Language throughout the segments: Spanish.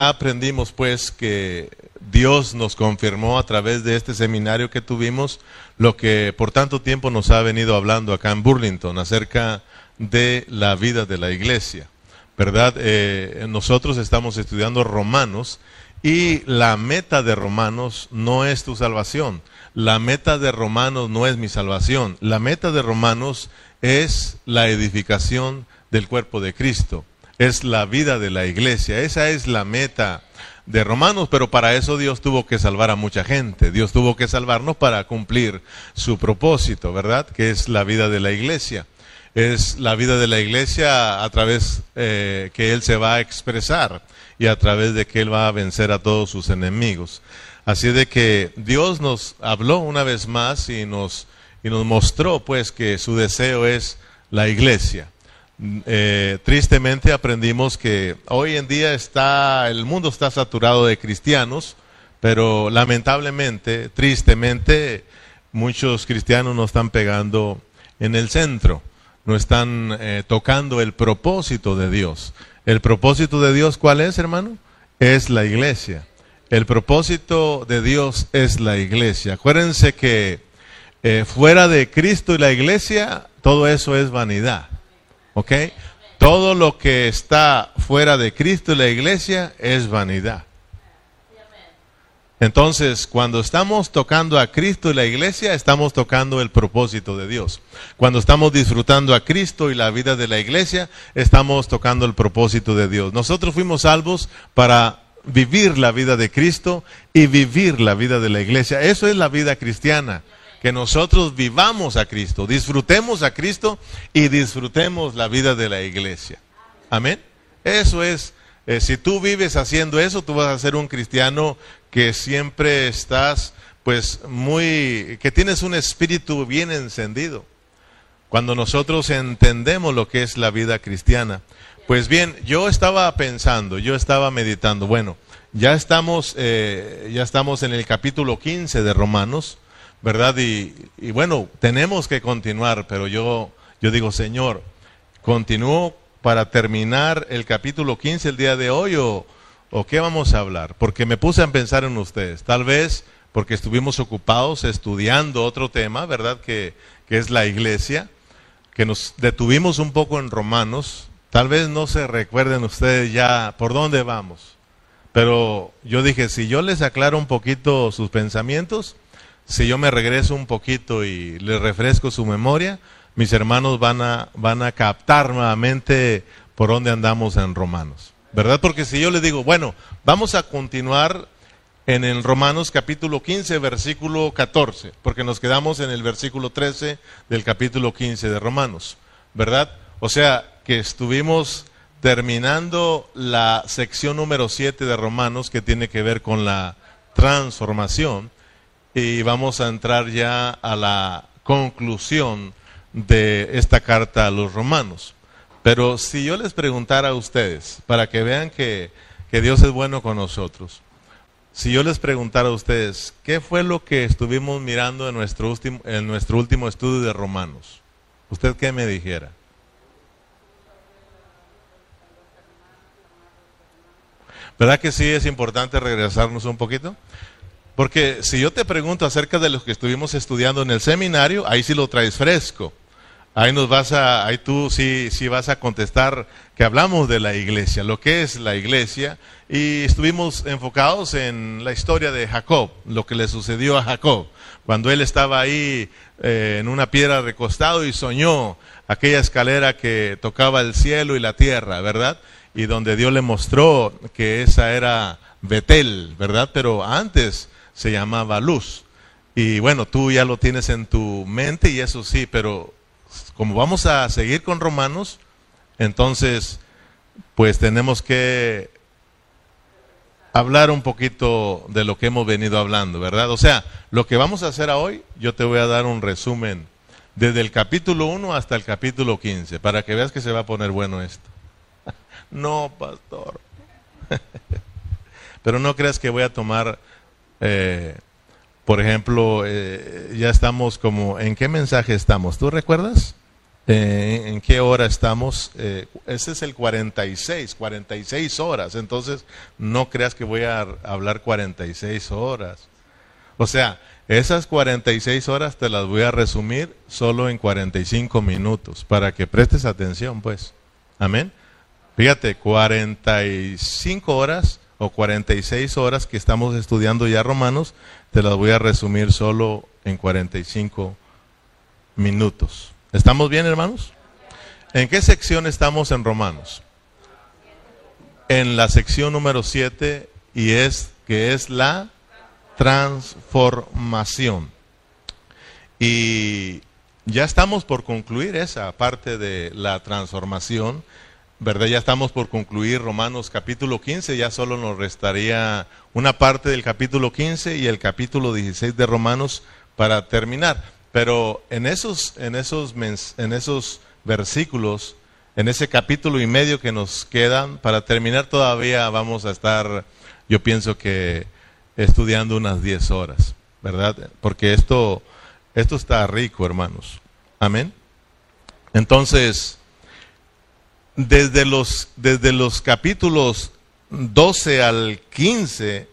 aprendimos pues que Dios nos confirmó a través de este seminario que tuvimos lo que por tanto tiempo nos ha venido hablando acá en Burlington acerca de la vida de la iglesia. ¿Verdad? Eh, nosotros estamos estudiando Romanos y la meta de Romanos no es tu salvación. La meta de Romanos no es mi salvación. La meta de Romanos es la edificación del cuerpo de Cristo. Es la vida de la iglesia. Esa es la meta de Romanos, pero para eso Dios tuvo que salvar a mucha gente. Dios tuvo que salvarnos para cumplir su propósito, ¿verdad? Que es la vida de la iglesia. Es la vida de la iglesia a través eh, que Él se va a expresar y a través de que Él va a vencer a todos sus enemigos. Así de que Dios nos habló una vez más y nos, y nos mostró pues que su deseo es la iglesia. Eh, tristemente aprendimos que hoy en día está, el mundo está saturado de cristianos, pero lamentablemente, tristemente, muchos cristianos no están pegando en el centro, no están eh, tocando el propósito de Dios. El propósito de Dios, ¿cuál es, hermano? Es la iglesia. El propósito de Dios es la iglesia. Acuérdense que eh, fuera de Cristo y la iglesia, todo eso es vanidad. Todo lo que está fuera de Cristo y la iglesia es vanidad. Entonces, cuando estamos tocando a Cristo y la iglesia, estamos tocando el propósito de Dios. Cuando estamos disfrutando a Cristo y la vida de la iglesia, estamos tocando el propósito de Dios. Nosotros fuimos salvos para vivir la vida de Cristo y vivir la vida de la iglesia. Eso es la vida cristiana. Que nosotros vivamos a Cristo, disfrutemos a Cristo y disfrutemos la vida de la iglesia. Amén. Eso es eh, si tú vives haciendo eso, tú vas a ser un cristiano que siempre estás, pues, muy, que tienes un espíritu bien encendido. Cuando nosotros entendemos lo que es la vida cristiana. Pues bien, yo estaba pensando, yo estaba meditando, bueno, ya estamos, eh, ya estamos en el capítulo 15 de Romanos, ¿verdad? Y, y bueno, tenemos que continuar, pero yo, yo digo, Señor, continúo para terminar el capítulo 15 el día de hoy o, qué vamos a hablar? Porque me puse a pensar en ustedes. Tal vez porque estuvimos ocupados estudiando otro tema, ¿verdad? Que, que es la iglesia, que nos detuvimos un poco en Romanos. Tal vez no se recuerden ustedes ya por dónde vamos. Pero yo dije, si yo les aclaro un poquito sus pensamientos, si yo me regreso un poquito y les refresco su memoria, mis hermanos van a, van a captar nuevamente por dónde andamos en Romanos. ¿Verdad? Porque si yo les digo, bueno, vamos a continuar en el Romanos capítulo 15, versículo 14, porque nos quedamos en el versículo 13 del capítulo 15 de Romanos, ¿verdad? O sea, que estuvimos terminando la sección número 7 de Romanos que tiene que ver con la transformación y vamos a entrar ya a la conclusión de esta carta a los romanos. Pero si yo les preguntara a ustedes, para que vean que, Dios es bueno con nosotros, si yo les preguntara a ustedes, ¿qué fue lo que estuvimos mirando en nuestro último, en nuestro último estudio de Romanos? ¿Usted qué me dijera? ¿Verdad que sí es importante regresarnos un poquito? Porque si yo te pregunto acerca de lo que estuvimos estudiando en el seminario, ahí sí lo traes fresco. Ahí nos vas a, ahí tú sí, sí vas a contestar que hablamos de la iglesia, lo que es la iglesia, y estuvimos enfocados en la historia de Jacob, lo que le sucedió a Jacob, cuando él estaba ahí eh, en una piedra recostado y soñó aquella escalera que tocaba el cielo y la tierra, ¿verdad? Y donde Dios le mostró que esa era Betel, ¿verdad? Pero antes se llamaba luz. Y bueno, tú ya lo tienes en tu mente y eso sí, pero como vamos a seguir con Romanos, entonces pues tenemos que hablar un poquito de lo que hemos venido hablando, ¿verdad? O sea, lo que vamos a hacer hoy, yo te voy a dar un resumen desde el capítulo 1 hasta el capítulo 15, para que veas que se va a poner bueno esto. no, pastor. Pero no creas que voy a tomar eh, por ejemplo, eh, ya estamos como, ¿en qué mensaje estamos? ¿Tú recuerdas? Eh, ¿En qué hora estamos? Eh, ese es el 46, 46 horas. Entonces, no creas que voy a hablar 46 horas. O sea, esas 46 horas te las voy a resumir solo en 45 minutos, para que prestes atención, pues. Amén. Fíjate, 45 horas o 46 horas que estamos estudiando ya Romanos, te las voy a resumir solo en 45 minutos. ¿Estamos bien, hermanos? ¿En qué sección estamos en Romanos? En la sección número 7 y es que es la transformación. Y ya estamos por concluir esa parte de la transformación, ¿verdad? Ya estamos por concluir Romanos capítulo 15, ya solo nos restaría una parte del capítulo 15 y el capítulo 16 de Romanos para terminar. Pero en esos, en esos, en esos versículos, en ese capítulo y medio que nos quedan, para terminar todavía vamos a estar, yo pienso que estudiando unas 10 horas, ¿verdad? Porque esto, esto está rico, hermanos. Amén. Entonces, desde los, desde los capítulos 12 al 15,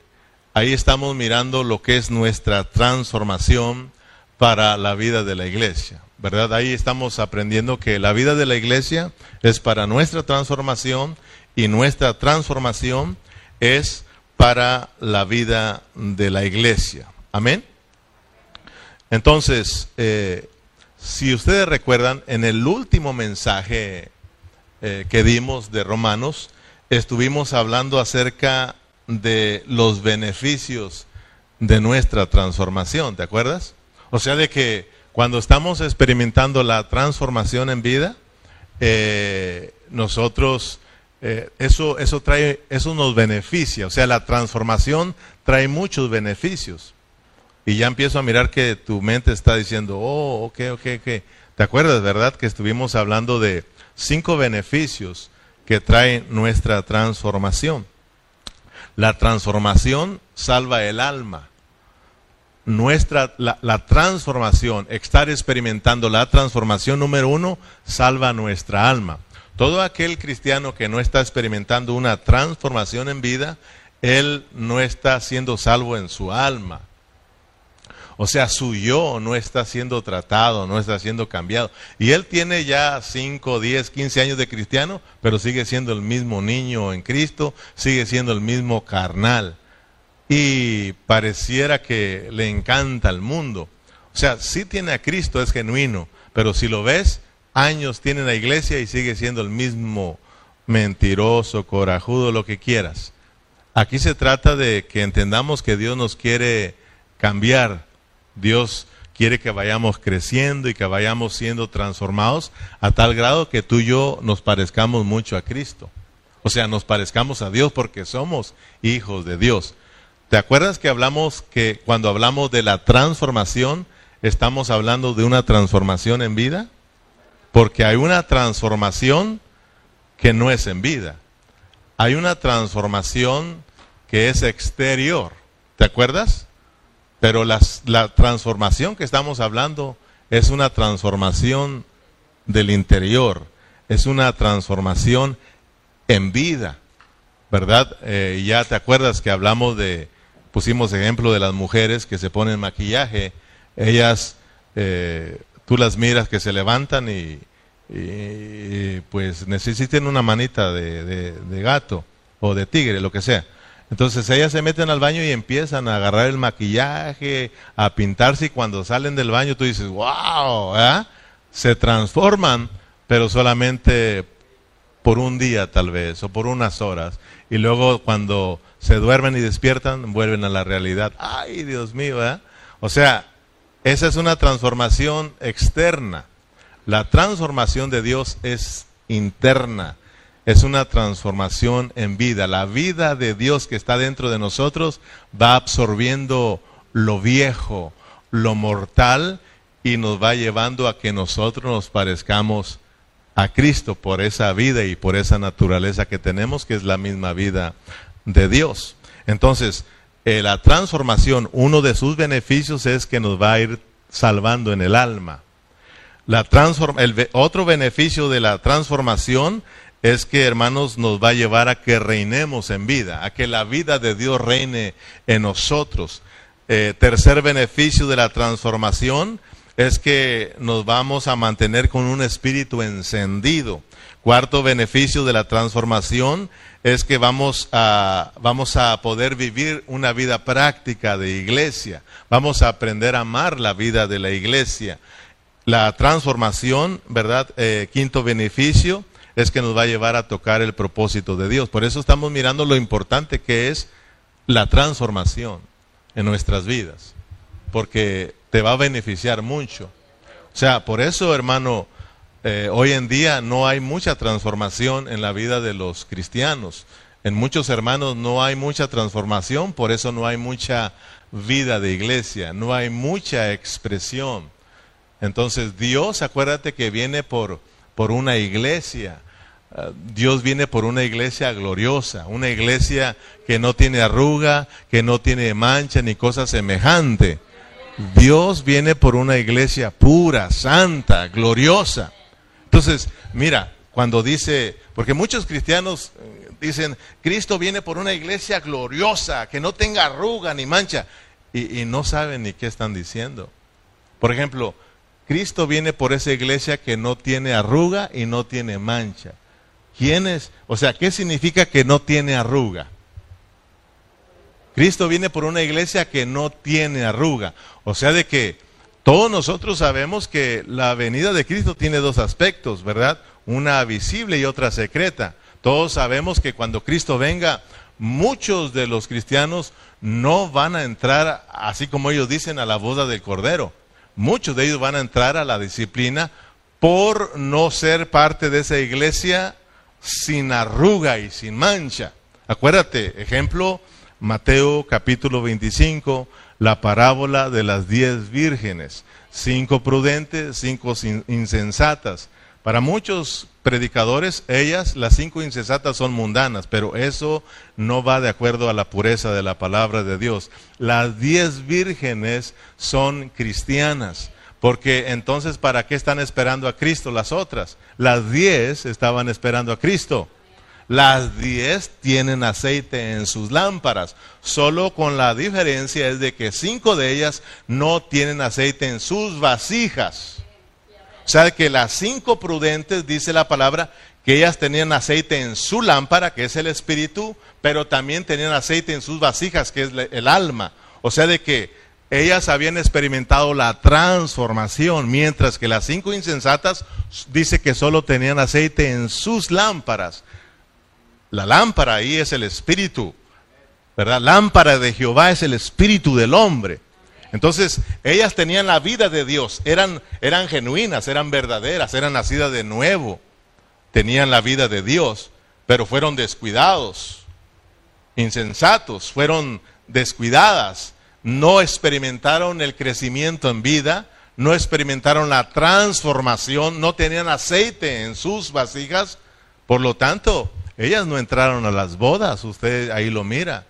ahí estamos mirando lo que es nuestra transformación, para la vida de la iglesia, ¿verdad? Ahí estamos aprendiendo que la vida de la iglesia es para nuestra transformación y nuestra transformación es para la vida de la iglesia. Amén. Entonces, eh, si ustedes recuerdan, en el último mensaje eh, que dimos de Romanos, estuvimos hablando acerca de los beneficios de nuestra transformación, ¿te acuerdas? O sea, de que cuando estamos experimentando la transformación en vida, eh, nosotros, eh, eso, eso, trae, eso nos beneficia. O sea, la transformación trae muchos beneficios. Y ya empiezo a mirar que tu mente está diciendo, oh, ok, ok, ok. ¿Te acuerdas, verdad, que estuvimos hablando de cinco beneficios que trae nuestra transformación? La transformación salva el alma nuestra, la, la, transformación, estar experimentando la transformación número uno, salva nuestra alma. Todo aquel cristiano que no está experimentando una transformación en vida, él no está siendo salvo en su alma. O sea, su yo no está siendo tratado, no está siendo cambiado. Y él tiene ya 5, 10, 15 años de cristiano, pero sigue siendo el mismo niño en Cristo, sigue siendo el mismo carnal y pareciera que le encanta al mundo. O sea, sí tiene a Cristo, es genuino, pero si lo ves, años tiene la iglesia y sigue siendo el mismo mentiroso, corajudo, lo que quieras. Aquí se trata de que entendamos que Dios nos quiere cambiar. Dios quiere que vayamos creciendo y que vayamos siendo transformados a tal grado que tú y yo nos parezcamos mucho a Cristo. O sea, nos parezcamos a Dios porque somos hijos de Dios. ¿Te acuerdas que hablamos que cuando hablamos de la transformación, estamos hablando de una transformación en vida? Porque hay una transformación que no es en vida. Hay una transformación que es exterior. ¿Te acuerdas? Pero la transformación que estamos hablando es una transformación del interior. Es una transformación en vida. ¿Verdad? Eh, ya te acuerdas que hablamos de pusimos ejemplo de las mujeres que se ponen maquillaje, ellas, eh, tú las miras que se levantan y, pues necesitan una manita de, gato o de tigre, lo que sea. Entonces ellas se meten al baño y empiezan a agarrar el maquillaje, a pintarse y cuando salen del baño tú dices, wow, se transforman, pero solamente por un día tal vez o por unas horas. Y luego cuando se duermen y despiertan, vuelven a la realidad. Ay, Dios mío, ¿eh? O sea, esa es una transformación externa. La transformación de Dios es interna. Es una transformación en vida. La vida de Dios que está dentro de nosotros va absorbiendo lo viejo, lo mortal y nos va llevando a que nosotros nos parezcamos a Cristo por esa vida y por esa naturaleza que tenemos, que es la misma vida de Dios. Entonces, eh, la transformación, uno de sus beneficios es que nos va a ir salvando en el alma. La transform el otro beneficio de la transformación es que, hermanos, nos va a llevar a que reinemos en vida, a que la vida de Dios reine en nosotros. Eh, tercer beneficio de la transformación es que nos vamos a mantener con un espíritu encendido. Cuarto beneficio de la transformación es que vamos a, vamos a poder vivir una vida práctica de iglesia. Vamos a aprender a amar la vida de la iglesia. La transformación, ¿verdad? Eh, quinto beneficio es que nos va a llevar a tocar el propósito de Dios. Por eso estamos mirando lo importante que es la transformación en nuestras vidas, porque te va a beneficiar mucho. O sea, por eso, hermano, eh, hoy en día no hay mucha transformación en la vida de los cristianos. En muchos hermanos no hay mucha transformación, por eso no hay mucha vida de iglesia, no hay mucha expresión. Entonces Dios, acuérdate que viene por, por una iglesia Dios viene por una iglesia gloriosa, una iglesia que no tiene arruga, que no tiene mancha ni cosa semejante. Dios viene por una iglesia pura, santa, gloriosa. Entonces, mira, cuando dice, porque muchos cristianos eh, dicen, Cristo viene por una iglesia gloriosa, que no tenga arruga ni mancha, y no saben ni qué están diciendo. Por ejemplo, Cristo viene por esa iglesia que no tiene arruga y no tiene mancha. ¿Quién es? O sea, ¿qué significa que no tiene arruga? Cristo viene por una iglesia que no tiene arruga. O sea, de que todos nosotros sabemos que la venida de Cristo tiene dos aspectos, ¿verdad? Una visible y otra secreta. Todos sabemos que cuando Cristo venga, muchos de los cristianos no van a entrar, así como ellos dicen, a la boda del Cordero. Muchos de ellos van a entrar a la disciplina por no ser parte de esa iglesia sin arruga y sin mancha. Acuérdate, ejemplo, Mateo capítulo 25, la parábola de las diez vírgenes, cinco prudentes, cinco insensatas. Para muchos predicadores, ellas, las cinco insensatas, son mundanas, pero eso no va de acuerdo a la pureza de la palabra de Dios. Las diez vírgenes son cristianas. Porque entonces, ¿para qué están esperando a Cristo las otras? Las diez estaban esperando a Cristo. Las diez tienen aceite en sus lámparas, solo con la diferencia es de que cinco de ellas no tienen aceite en sus vasijas. O sea, que las cinco prudentes, dice la palabra, que ellas tenían aceite en su lámpara, que es el espíritu, pero también tenían aceite en sus vasijas, que es el alma. O sea, de que ellas habían experimentado la transformación, mientras que las cinco insensatas dice que solo tenían aceite en sus lámparas. La lámpara ahí es el espíritu, ¿verdad? Lámpara de Jehová es el espíritu del hombre. Entonces, ellas tenían la vida de Dios, eran, eran genuinas, eran verdaderas, eran nacidas de nuevo, tenían la vida de Dios, pero fueron descuidados, insensatos, fueron descuidadas no experimentaron el crecimiento en vida, no experimentaron la transformación, no tenían aceite en sus vasijas, por lo tanto, ellas no entraron a las bodas, usted ahí lo mira.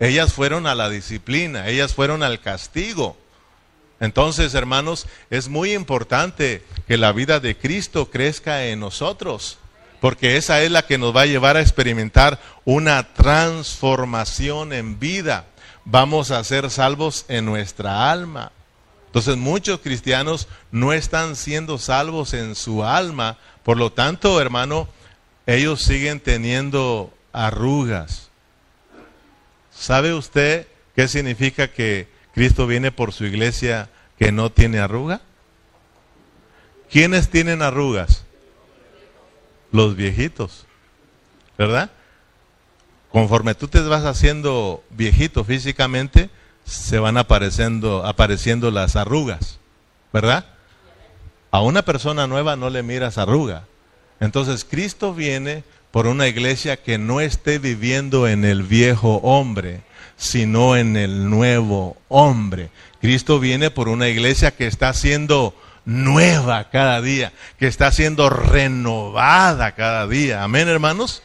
Ellas fueron a la disciplina, ellas fueron al castigo. Entonces, hermanos, es muy importante que la vida de Cristo crezca en nosotros, porque esa es la que nos va a llevar a experimentar una transformación en vida vamos a ser salvos en nuestra alma. Entonces muchos cristianos no están siendo salvos en su alma, por lo tanto, hermano, ellos siguen teniendo arrugas. ¿Sabe usted qué significa que Cristo viene por su iglesia que no tiene arruga? ¿Quiénes tienen arrugas? Los viejitos, ¿verdad? Conforme tú te vas haciendo viejito físicamente, se van apareciendo, apareciendo las arrugas, ¿verdad? A una persona nueva no le miras arruga. Entonces Cristo viene por una iglesia que no esté viviendo en el viejo hombre, sino en el nuevo hombre. Cristo viene por una iglesia que está siendo nueva cada día, que está siendo renovada cada día. Amén, hermanos.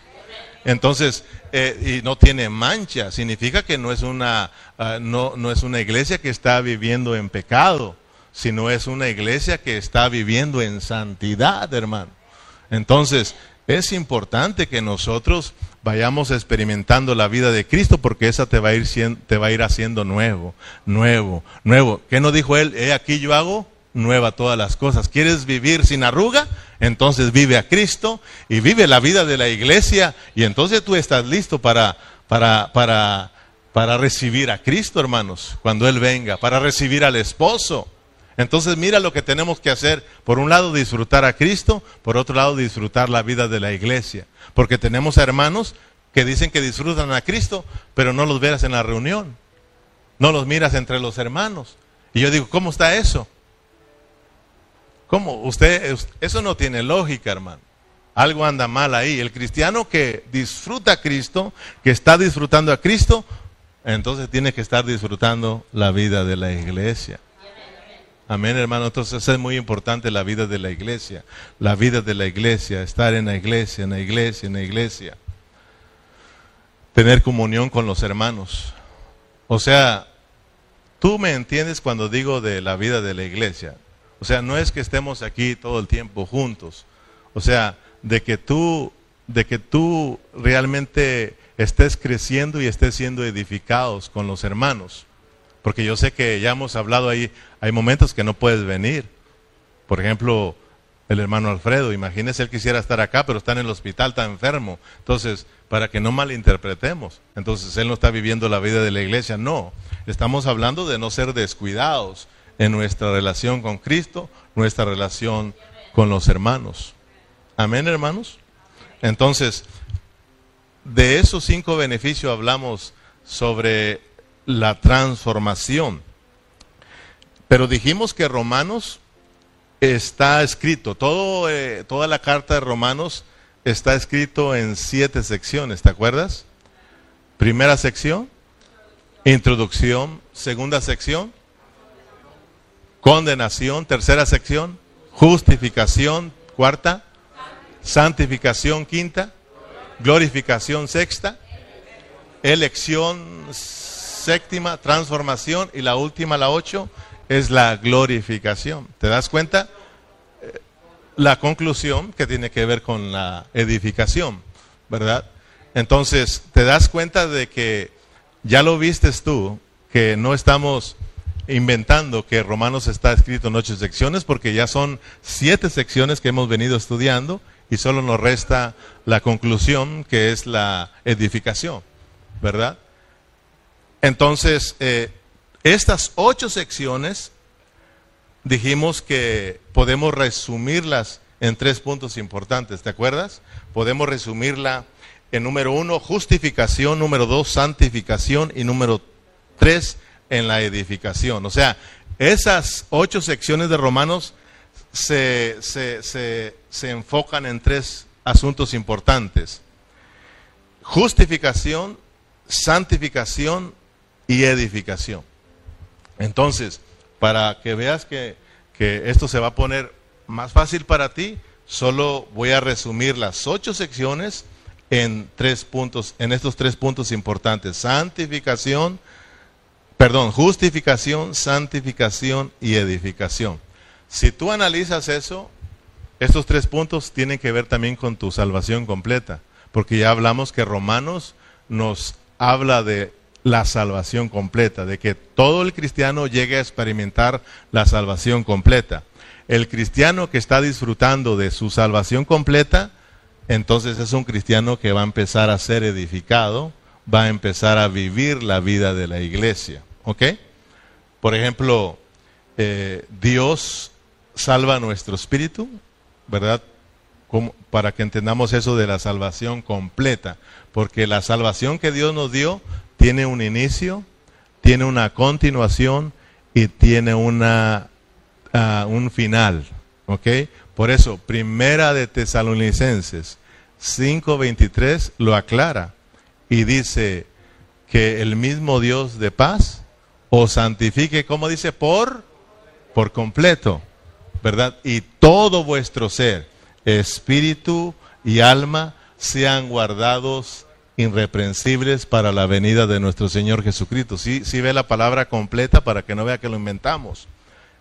Entonces, eh, y no tiene mancha, significa que no es, una, ah, no, no es una iglesia que está viviendo en pecado, sino es una iglesia que está viviendo en santidad, hermano. Entonces, es importante que nosotros vayamos experimentando la vida de Cristo porque esa te va a ir, te va a ir haciendo nuevo, nuevo, nuevo. ¿Qué nos dijo él? He aquí yo hago nueva todas las cosas. ¿Quieres vivir sin arruga? Entonces vive a Cristo y vive la vida de la iglesia y entonces tú estás listo para, para, para, para recibir a Cristo, hermanos, cuando Él venga, para recibir al esposo. Entonces mira lo que tenemos que hacer. Por un lado disfrutar a Cristo, por otro lado disfrutar la vida de la iglesia. Porque tenemos hermanos que dicen que disfrutan a Cristo, pero no los veas en la reunión. No los miras entre los hermanos. Y yo digo, ¿cómo está eso? ¿Cómo? Usted, eso no tiene lógica, hermano. Algo anda mal ahí. El cristiano que disfruta a Cristo, que está disfrutando a Cristo, entonces tiene que estar disfrutando la vida de la iglesia. Amén, hermano. Entonces es muy importante la vida de la iglesia. La vida de la iglesia, estar en la iglesia, en la iglesia, en la iglesia. Tener comunión con los hermanos. O sea, tú me entiendes cuando digo de la vida de la iglesia. O sea, no es que estemos aquí todo el tiempo juntos. O sea, de que tú, de que tú realmente estés creciendo y estés siendo edificados con los hermanos. Porque yo sé que ya hemos hablado ahí, hay momentos que no puedes venir. Por ejemplo, el hermano Alfredo, imagínese él quisiera estar acá, pero está en el hospital, está enfermo. Entonces, para que no malinterpretemos. Entonces, él no está viviendo la vida de la iglesia, no. Estamos hablando de no ser descuidados en nuestra relación con Cristo, nuestra relación con los hermanos. Amén, hermanos. Entonces, de esos cinco beneficios hablamos sobre la transformación. Pero dijimos que Romanos está escrito, todo, eh, toda la carta de Romanos está escrito en siete secciones, ¿te acuerdas? Primera sección, introducción, segunda sección, condenación, tercera sección, justificación, cuarta, santificación, quinta, glorificación, sexta, elección, séptima, transformación y la última, la ocho, es la glorificación. ¿Te das cuenta? Eh, la conclusión que tiene que ver con la edificación, ¿verdad? Entonces, te das cuenta de que ya lo vistes tú, que no estamos inventando que Romanos está escrito en ocho secciones, porque ya son siete secciones que hemos venido estudiando y solo nos resta la conclusión, que es la edificación, ¿verdad? Entonces, eh, estas ocho secciones dijimos que podemos resumirlas en tres puntos importantes, ¿te acuerdas? Podemos resumirla en número uno, justificación, número dos, santificación y número tres, en la edificación. O sea, esas ocho secciones de Romanos se, se enfocan en tres asuntos importantes. Justificación, santificación y edificación. Entonces, para que veas que, esto se va a poner más fácil para ti, solo voy a resumir las ocho secciones en tres puntos, en estos tres puntos importantes: santificación, perdón, justificación, santificación y edificación. Si tú analizas eso, estos tres puntos tienen que ver también con tu salvación completa, porque ya hablamos que Romanos nos habla de la salvación completa, de que todo el cristiano llegue a experimentar la salvación completa. El cristiano que está disfrutando de su salvación completa, entonces es un cristiano que va a empezar a ser edificado, va a empezar a vivir la vida de la iglesia. ¿Ok? Por ejemplo, eh, Dios salva nuestro espíritu, ¿verdad? para que entendamos eso de la salvación completa, porque la salvación que Dios nos dio tiene un inicio, tiene una continuación y tiene una, ah, un final. ¿Ok? Por eso, primera de Tesalonicenses 5.23 lo aclara y dice que el mismo Dios de paz os santifique, como dice, por, por completo, ¿verdad? Y todo vuestro ser, espíritu y alma, sean guardados irreprensibles para la venida de nuestro Señor Jesucristo. Sí, sí ve la palabra completa para que no vea que lo inventamos.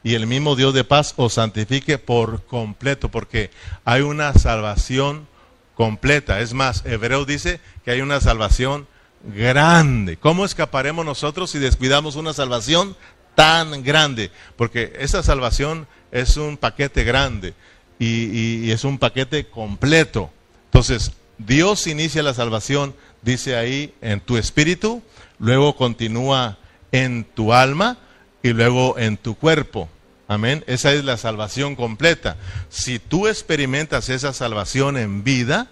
y el mismo Dios de paz os santifique por completo, porque hay una salvación completa. Es más, Hebreo dice que hay una salvación grande. ¿Cómo escaparemos nosotros si descuidamos una salvación tan grande? Porque esa salvación es un paquete grande y, es un paquete completo. Entonces, Dios inicia la salvación, dice ahí, en tu espíritu, luego continúa en tu alma y luego en tu cuerpo. Amén. Esa es la salvación completa. Si tú experimentas esa salvación en vida,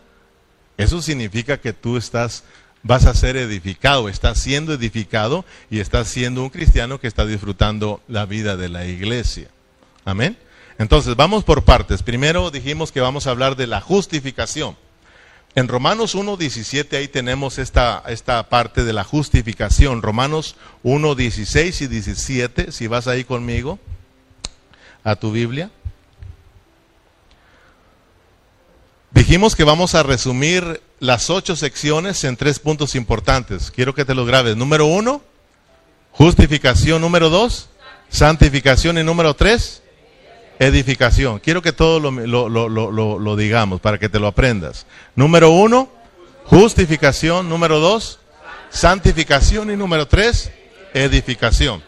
eso significa que tú estás vas a ser edificado, estás siendo edificado y estás siendo un cristiano que está disfrutando la vida de la iglesia. Amén. Entonces, vamos por partes. Primero dijimos que vamos a hablar de la justificación. En Romanos 1.17 ahí tenemos esta, esta parte de la justificación. Romanos 1.16 y 17, si vas ahí conmigo a tu Biblia. Dijimos que vamos a resumir las ocho secciones en tres puntos importantes. Quiero que te los grabes. Número uno, justificación. Número dos, santificación. Y número tres, edificación. Quiero que todo lo, lo, digamos para que te lo aprendas. Número uno, justificación. Número dos, santificación. Y número tres, edificación.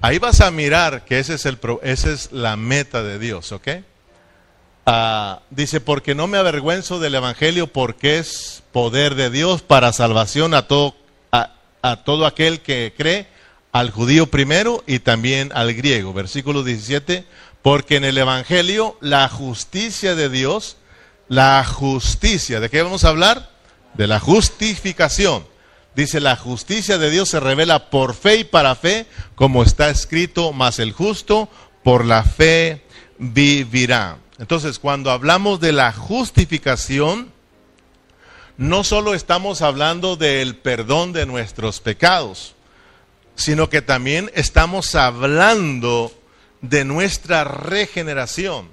Ahí vas a mirar que ese es el, esa es la meta de Dios, ¿ok? Ah, dice, porque no me avergüenzo del Evangelio porque es poder de Dios para salvación a todo, a, todo aquel que cree, al judío primero y también al griego. Versículo 17, porque en el Evangelio la justicia de Dios, la justicia, ¿de qué vamos a hablar? De la justificación. Dice, la justicia de Dios se revela por fe y para fe, como está escrito, mas el justo por la fe vivirá. Entonces, cuando hablamos de la justificación, no solo estamos hablando del perdón de nuestros pecados, sino que también estamos hablando de nuestra regeneración.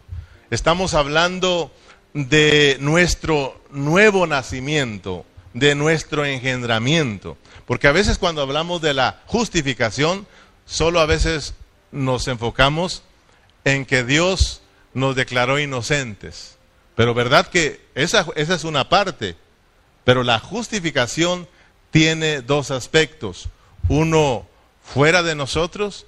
Estamos hablando de nuestro nuevo nacimiento, de nuestro engendramiento. Porque a veces cuando hablamos de la justificación, solo a veces nos enfocamos en que Dios nos declaró inocentes. Pero verdad que esa, esa es una parte. Pero la justificación tiene dos aspectos. Uno fuera de nosotros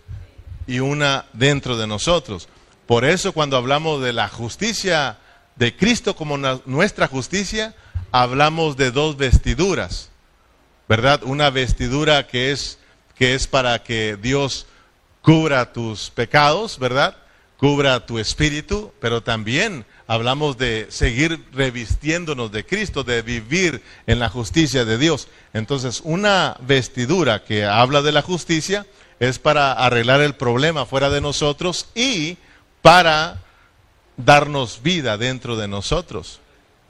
y una dentro de nosotros. Por eso cuando hablamos de la justicia de Cristo como nuestra justicia, hablamos de dos vestiduras. ¿Verdad? Una vestidura que es que es para que Dios cubra tus pecados, ¿verdad? Cubra tu espíritu, pero también hablamos de seguir revistiéndonos de Cristo, de vivir en la justicia de Dios. Entonces, una vestidura que habla de la justicia es para arreglar el problema fuera de nosotros y para darnos vida dentro de nosotros.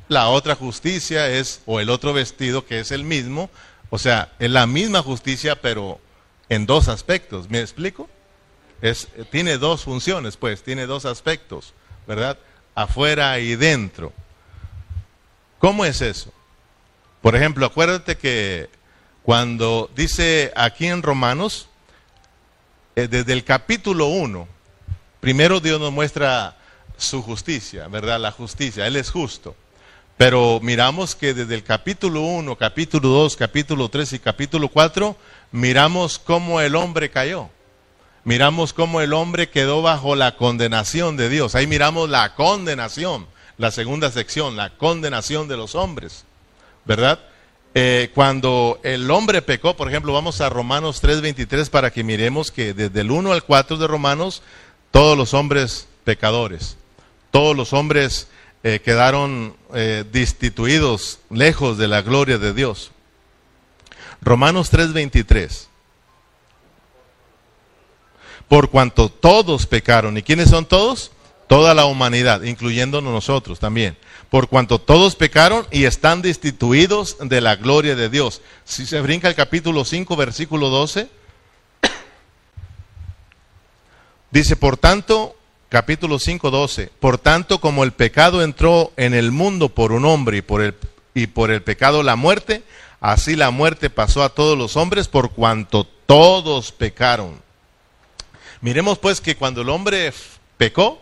La otra justicia es, o el otro vestido que es el mismo, o sea, es la misma justicia, pero en dos aspectos. ¿Me explico? Tiene dos funciones, pues, tiene dos aspectos, ¿verdad? Afuera y dentro. ¿Cómo es eso? Por ejemplo, acuérdate que cuando dice aquí en Romanos, eh, desde el capítulo 1, primero Dios nos muestra su justicia, ¿verdad? La justicia, Él es justo. Pero miramos que desde el capítulo 1, capítulo 2, capítulo 3 y capítulo 4, miramos cómo el hombre cayó miramos cómo el hombre quedó bajo la condenación de Dios. Ahí miramos la condenación, la segunda sección, la condenación de los hombres, ¿verdad? Eh, cuando el hombre pecó, por ejemplo, vamos a Romanos 3:23 para que miremos que desde el 1 al 4 de Romanos, todos los hombres pecadores, todos los hombres eh, quedaron eh, destituidos, lejos de la gloria de Dios. Romanos 3:23 por cuanto todos pecaron. ¿Y quiénes son todos? Toda la humanidad, incluyéndonos nosotros también. Por cuanto todos pecaron y están destituidos de la gloria de Dios. Si se brinca el capítulo 5, versículo 12, dice, por tanto, capítulo 5, 12, por tanto como el pecado entró en el mundo por un hombre y por el, y por el pecado la muerte, así la muerte pasó a todos los hombres por cuanto todos pecaron. Miremos pues que cuando el hombre pecó,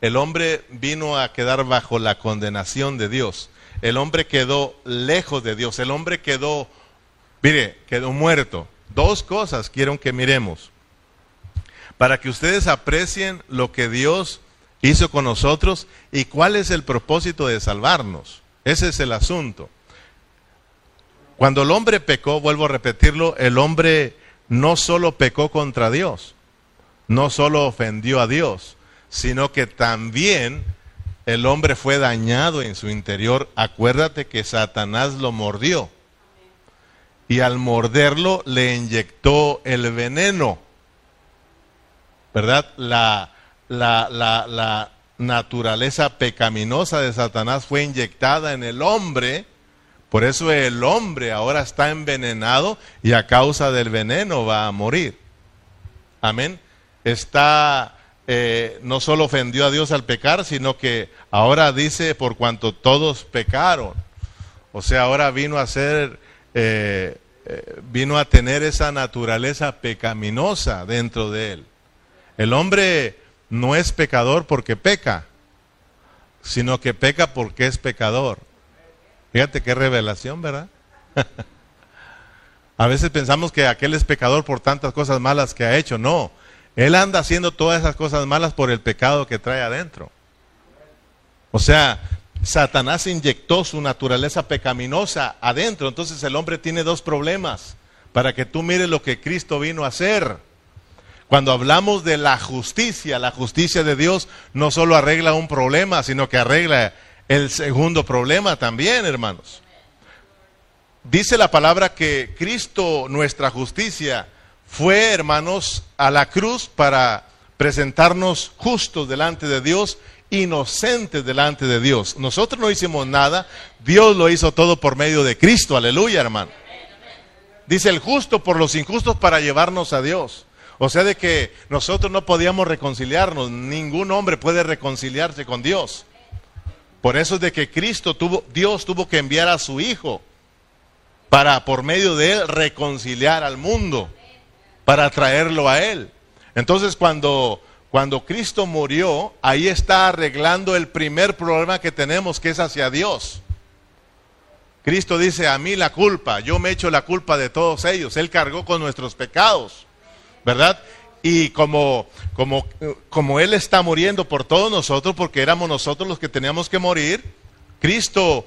el hombre vino a quedar bajo la condenación de Dios. El hombre quedó lejos de Dios. El hombre quedó, mire, quedó muerto. Dos cosas quiero que miremos. Para que ustedes aprecien lo que Dios hizo con nosotros y cuál es el propósito de salvarnos. Ese es el asunto. Cuando el hombre pecó, vuelvo a repetirlo, el hombre no solo pecó contra Dios, no solo ofendió a Dios, sino que también el hombre fue dañado en su interior. Acuérdate que Satanás lo mordió y al morderlo le inyectó el veneno, ¿verdad? La, la, la, la naturaleza pecaminosa de Satanás fue inyectada en el hombre, por eso el hombre ahora está envenenado y a causa del veneno va a morir. Amén. Está eh, no solo ofendió a Dios al pecar, sino que ahora dice por cuanto todos pecaron. O sea, ahora vino a ser, eh, eh, vino a tener esa naturaleza pecaminosa dentro de él. El hombre no es pecador porque peca, sino que peca porque es pecador. Fíjate qué revelación, ¿verdad? a veces pensamos que aquel es pecador por tantas cosas malas que ha hecho. No, él anda haciendo todas esas cosas malas por el pecado que trae adentro. O sea, Satanás inyectó su naturaleza pecaminosa adentro. Entonces el hombre tiene dos problemas para que tú mires lo que Cristo vino a hacer. Cuando hablamos de la justicia, la justicia de Dios no solo arregla un problema, sino que arregla el segundo problema también, hermanos. Dice la palabra que Cristo, nuestra justicia, fue, hermanos, a la cruz para presentarnos justos delante de Dios, inocentes delante de Dios. Nosotros no hicimos nada, Dios lo hizo todo por medio de Cristo, aleluya, hermano. Dice el justo por los injustos para llevarnos a Dios. O sea, de que nosotros no podíamos reconciliarnos, ningún hombre puede reconciliarse con Dios. Por eso es de que Cristo tuvo, Dios tuvo que enviar a su Hijo para por medio de él reconciliar al mundo para traerlo a Él. Entonces cuando, cuando Cristo murió, ahí está arreglando el primer problema que tenemos, que es hacia Dios. Cristo dice, a mí la culpa, yo me echo la culpa de todos ellos. Él cargó con nuestros pecados, ¿verdad? Y como, como, como Él está muriendo por todos nosotros, porque éramos nosotros los que teníamos que morir, Cristo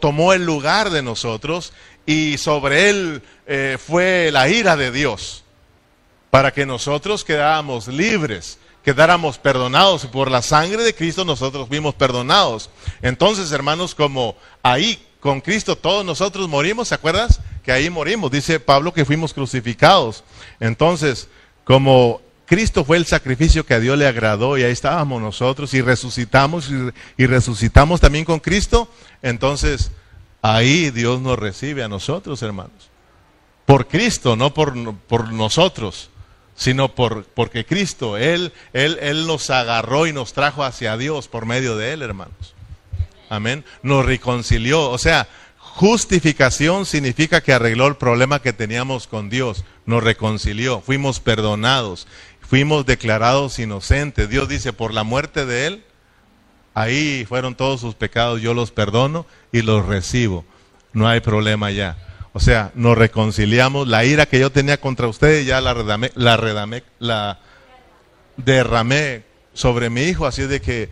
tomó el lugar de nosotros y sobre Él eh, fue la ira de Dios para que nosotros quedáramos libres, quedáramos perdonados y por la sangre de Cristo nosotros fuimos perdonados. Entonces, hermanos, como ahí con Cristo todos nosotros morimos, ¿se acuerdas? Que ahí morimos, dice Pablo que fuimos crucificados. Entonces, como Cristo fue el sacrificio que a Dios le agradó y ahí estábamos nosotros y resucitamos y, resucitamos también con Cristo, entonces ahí Dios nos recibe a nosotros, hermanos. Por Cristo, no por, por nosotros sino por, porque Cristo, él, él, él nos agarró y nos trajo hacia Dios por medio de Él, hermanos. Amén. Nos reconcilió. O sea, justificación significa que arregló el problema que teníamos con Dios. Nos reconcilió. Fuimos perdonados. Fuimos declarados inocentes. Dios dice, por la muerte de Él, ahí fueron todos sus pecados. Yo los perdono y los recibo. No hay problema ya. O sea, nos reconciliamos. La ira que yo tenía contra ustedes ya la, redamé, la, la derramé sobre mi hijo, así de que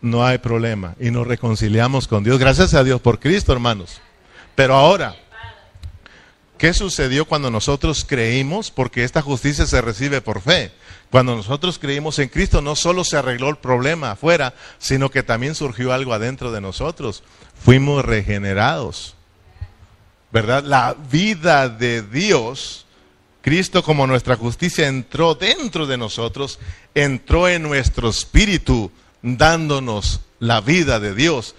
no hay problema. Y nos reconciliamos con Dios. Gracias a Dios por Cristo, hermanos. Pero ahora, ¿qué sucedió cuando nosotros creímos? Porque esta justicia se recibe por fe. Cuando nosotros creímos en Cristo, no solo se arregló el problema afuera, sino que también surgió algo adentro de nosotros. Fuimos regenerados. ¿Verdad? La vida de Dios, Cristo como nuestra justicia entró dentro de nosotros, entró en nuestro espíritu, dándonos la vida de Dios,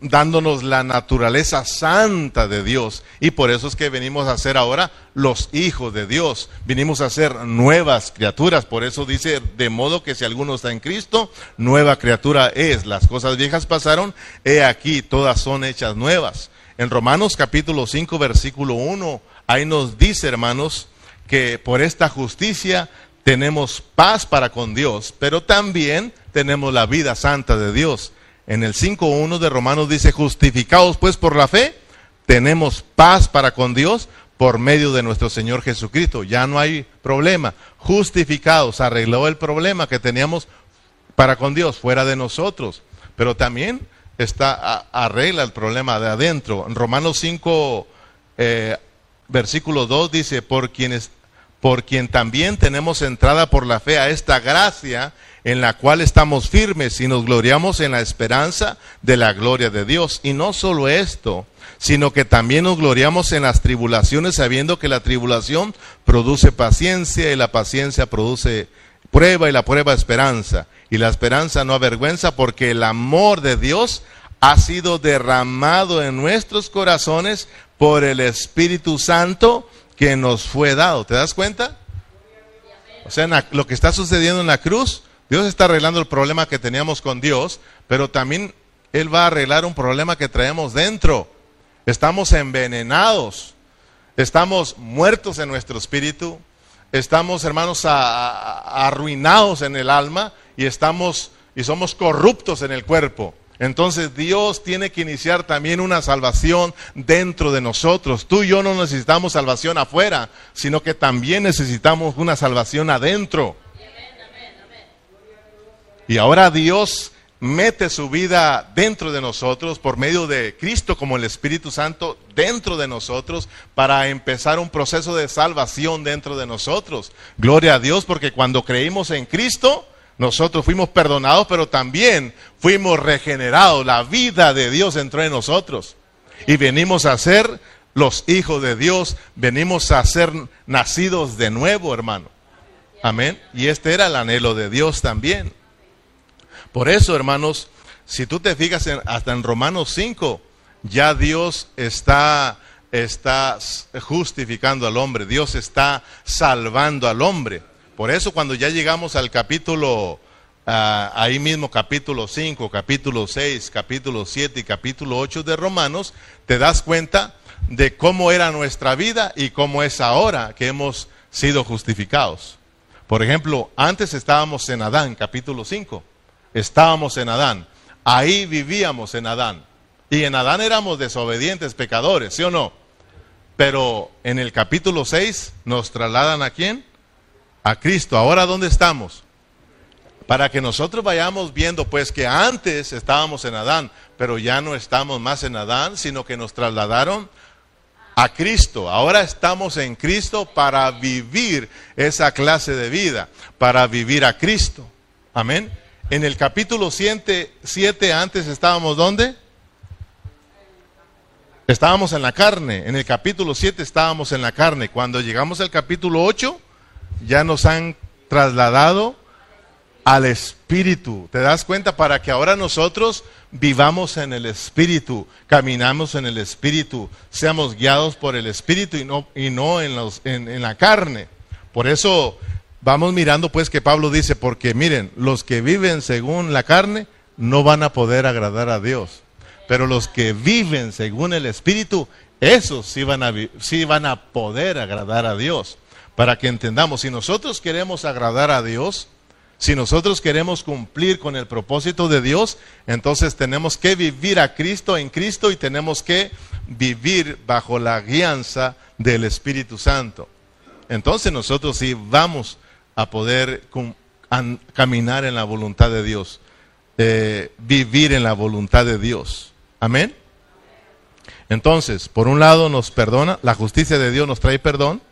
dándonos la naturaleza santa de Dios. Y por eso es que venimos a ser ahora los hijos de Dios. Vinimos a ser nuevas criaturas. Por eso dice, de modo que si alguno está en Cristo, nueva criatura es. Las cosas viejas pasaron, he aquí, todas son hechas nuevas. En Romanos capítulo 5, versículo 1, ahí nos dice, hermanos, que por esta justicia tenemos paz para con Dios, pero también tenemos la vida santa de Dios. En el 5.1 de Romanos dice, justificados pues por la fe, tenemos paz para con Dios por medio de nuestro Señor Jesucristo. Ya no hay problema. Justificados, arregló el problema que teníamos para con Dios fuera de nosotros. Pero también está, arregla el problema de adentro. En Romanos 5, eh, versículo 2 dice, por quienes por quien también tenemos entrada por la fe a esta gracia en la cual estamos firmes y nos gloriamos en la esperanza de la gloria de Dios. Y no solo esto, sino que también nos gloriamos en las tribulaciones sabiendo que la tribulación produce paciencia y la paciencia produce prueba y la prueba esperanza. Y la esperanza no avergüenza porque el amor de Dios ha sido derramado en nuestros corazones por el Espíritu Santo que nos fue dado. ¿Te das cuenta? O sea, lo que está sucediendo en la cruz, Dios está arreglando el problema que teníamos con Dios, pero también Él va a arreglar un problema que traemos dentro. Estamos envenenados, estamos muertos en nuestro espíritu, estamos, hermanos, arruinados en el alma y estamos y somos corruptos en el cuerpo. Entonces Dios tiene que iniciar también una salvación dentro de nosotros. Tú y yo no necesitamos salvación afuera, sino que también necesitamos una salvación adentro. Y ahora Dios mete su vida dentro de nosotros por medio de Cristo como el Espíritu Santo dentro de nosotros para empezar un proceso de salvación dentro de nosotros. Gloria a Dios porque cuando creímos en Cristo, nosotros fuimos perdonados, pero también fuimos regenerados. La vida de Dios entró en nosotros. Y venimos a ser los hijos de Dios, venimos a ser nacidos de nuevo, hermano. Amén. Y este era el anhelo de Dios también. Por eso, hermanos, si tú te fijas hasta en Romanos 5, ya Dios está, está justificando al hombre, Dios está salvando al hombre. Por eso cuando ya llegamos al capítulo, ah, ahí mismo capítulo 5, capítulo 6, capítulo 7 y capítulo 8 de Romanos, te das cuenta de cómo era nuestra vida y cómo es ahora que hemos sido justificados. Por ejemplo, antes estábamos en Adán, capítulo 5. Estábamos en Adán. Ahí vivíamos en Adán. Y en Adán éramos desobedientes, pecadores, ¿sí o no? Pero en el capítulo 6 nos trasladan a quién? a Cristo. Ahora, ¿dónde estamos? Para que nosotros vayamos viendo, pues, que antes estábamos en Adán, pero ya no estamos más en Adán, sino que nos trasladaron a Cristo. Ahora estamos en Cristo para vivir esa clase de vida, para vivir a Cristo. Amén. En el capítulo 7, antes estábamos ¿dónde? Estábamos en la carne. En el capítulo 7 estábamos en la carne. Cuando llegamos al capítulo 8, ya nos han trasladado al Espíritu. ¿Te das cuenta? Para que ahora nosotros vivamos en el Espíritu, caminamos en el Espíritu, seamos guiados por el Espíritu y no, y no en, los, en la carne. Por eso vamos mirando pues que Pablo dice, porque miren, los que viven según la carne no van a poder agradar a Dios. Pero los que viven según el Espíritu, esos sí van a, sí van a poder agradar a Dios para que entendamos, si nosotros queremos agradar a Dios, si nosotros queremos cumplir con el propósito de Dios, entonces tenemos que vivir a Cristo en Cristo y tenemos que vivir bajo la guianza del Espíritu Santo. Entonces nosotros sí vamos a poder caminar en la voluntad de Dios, eh, vivir en la voluntad de Dios. Amén. Entonces, por un lado nos perdona, la justicia de Dios nos trae perdón,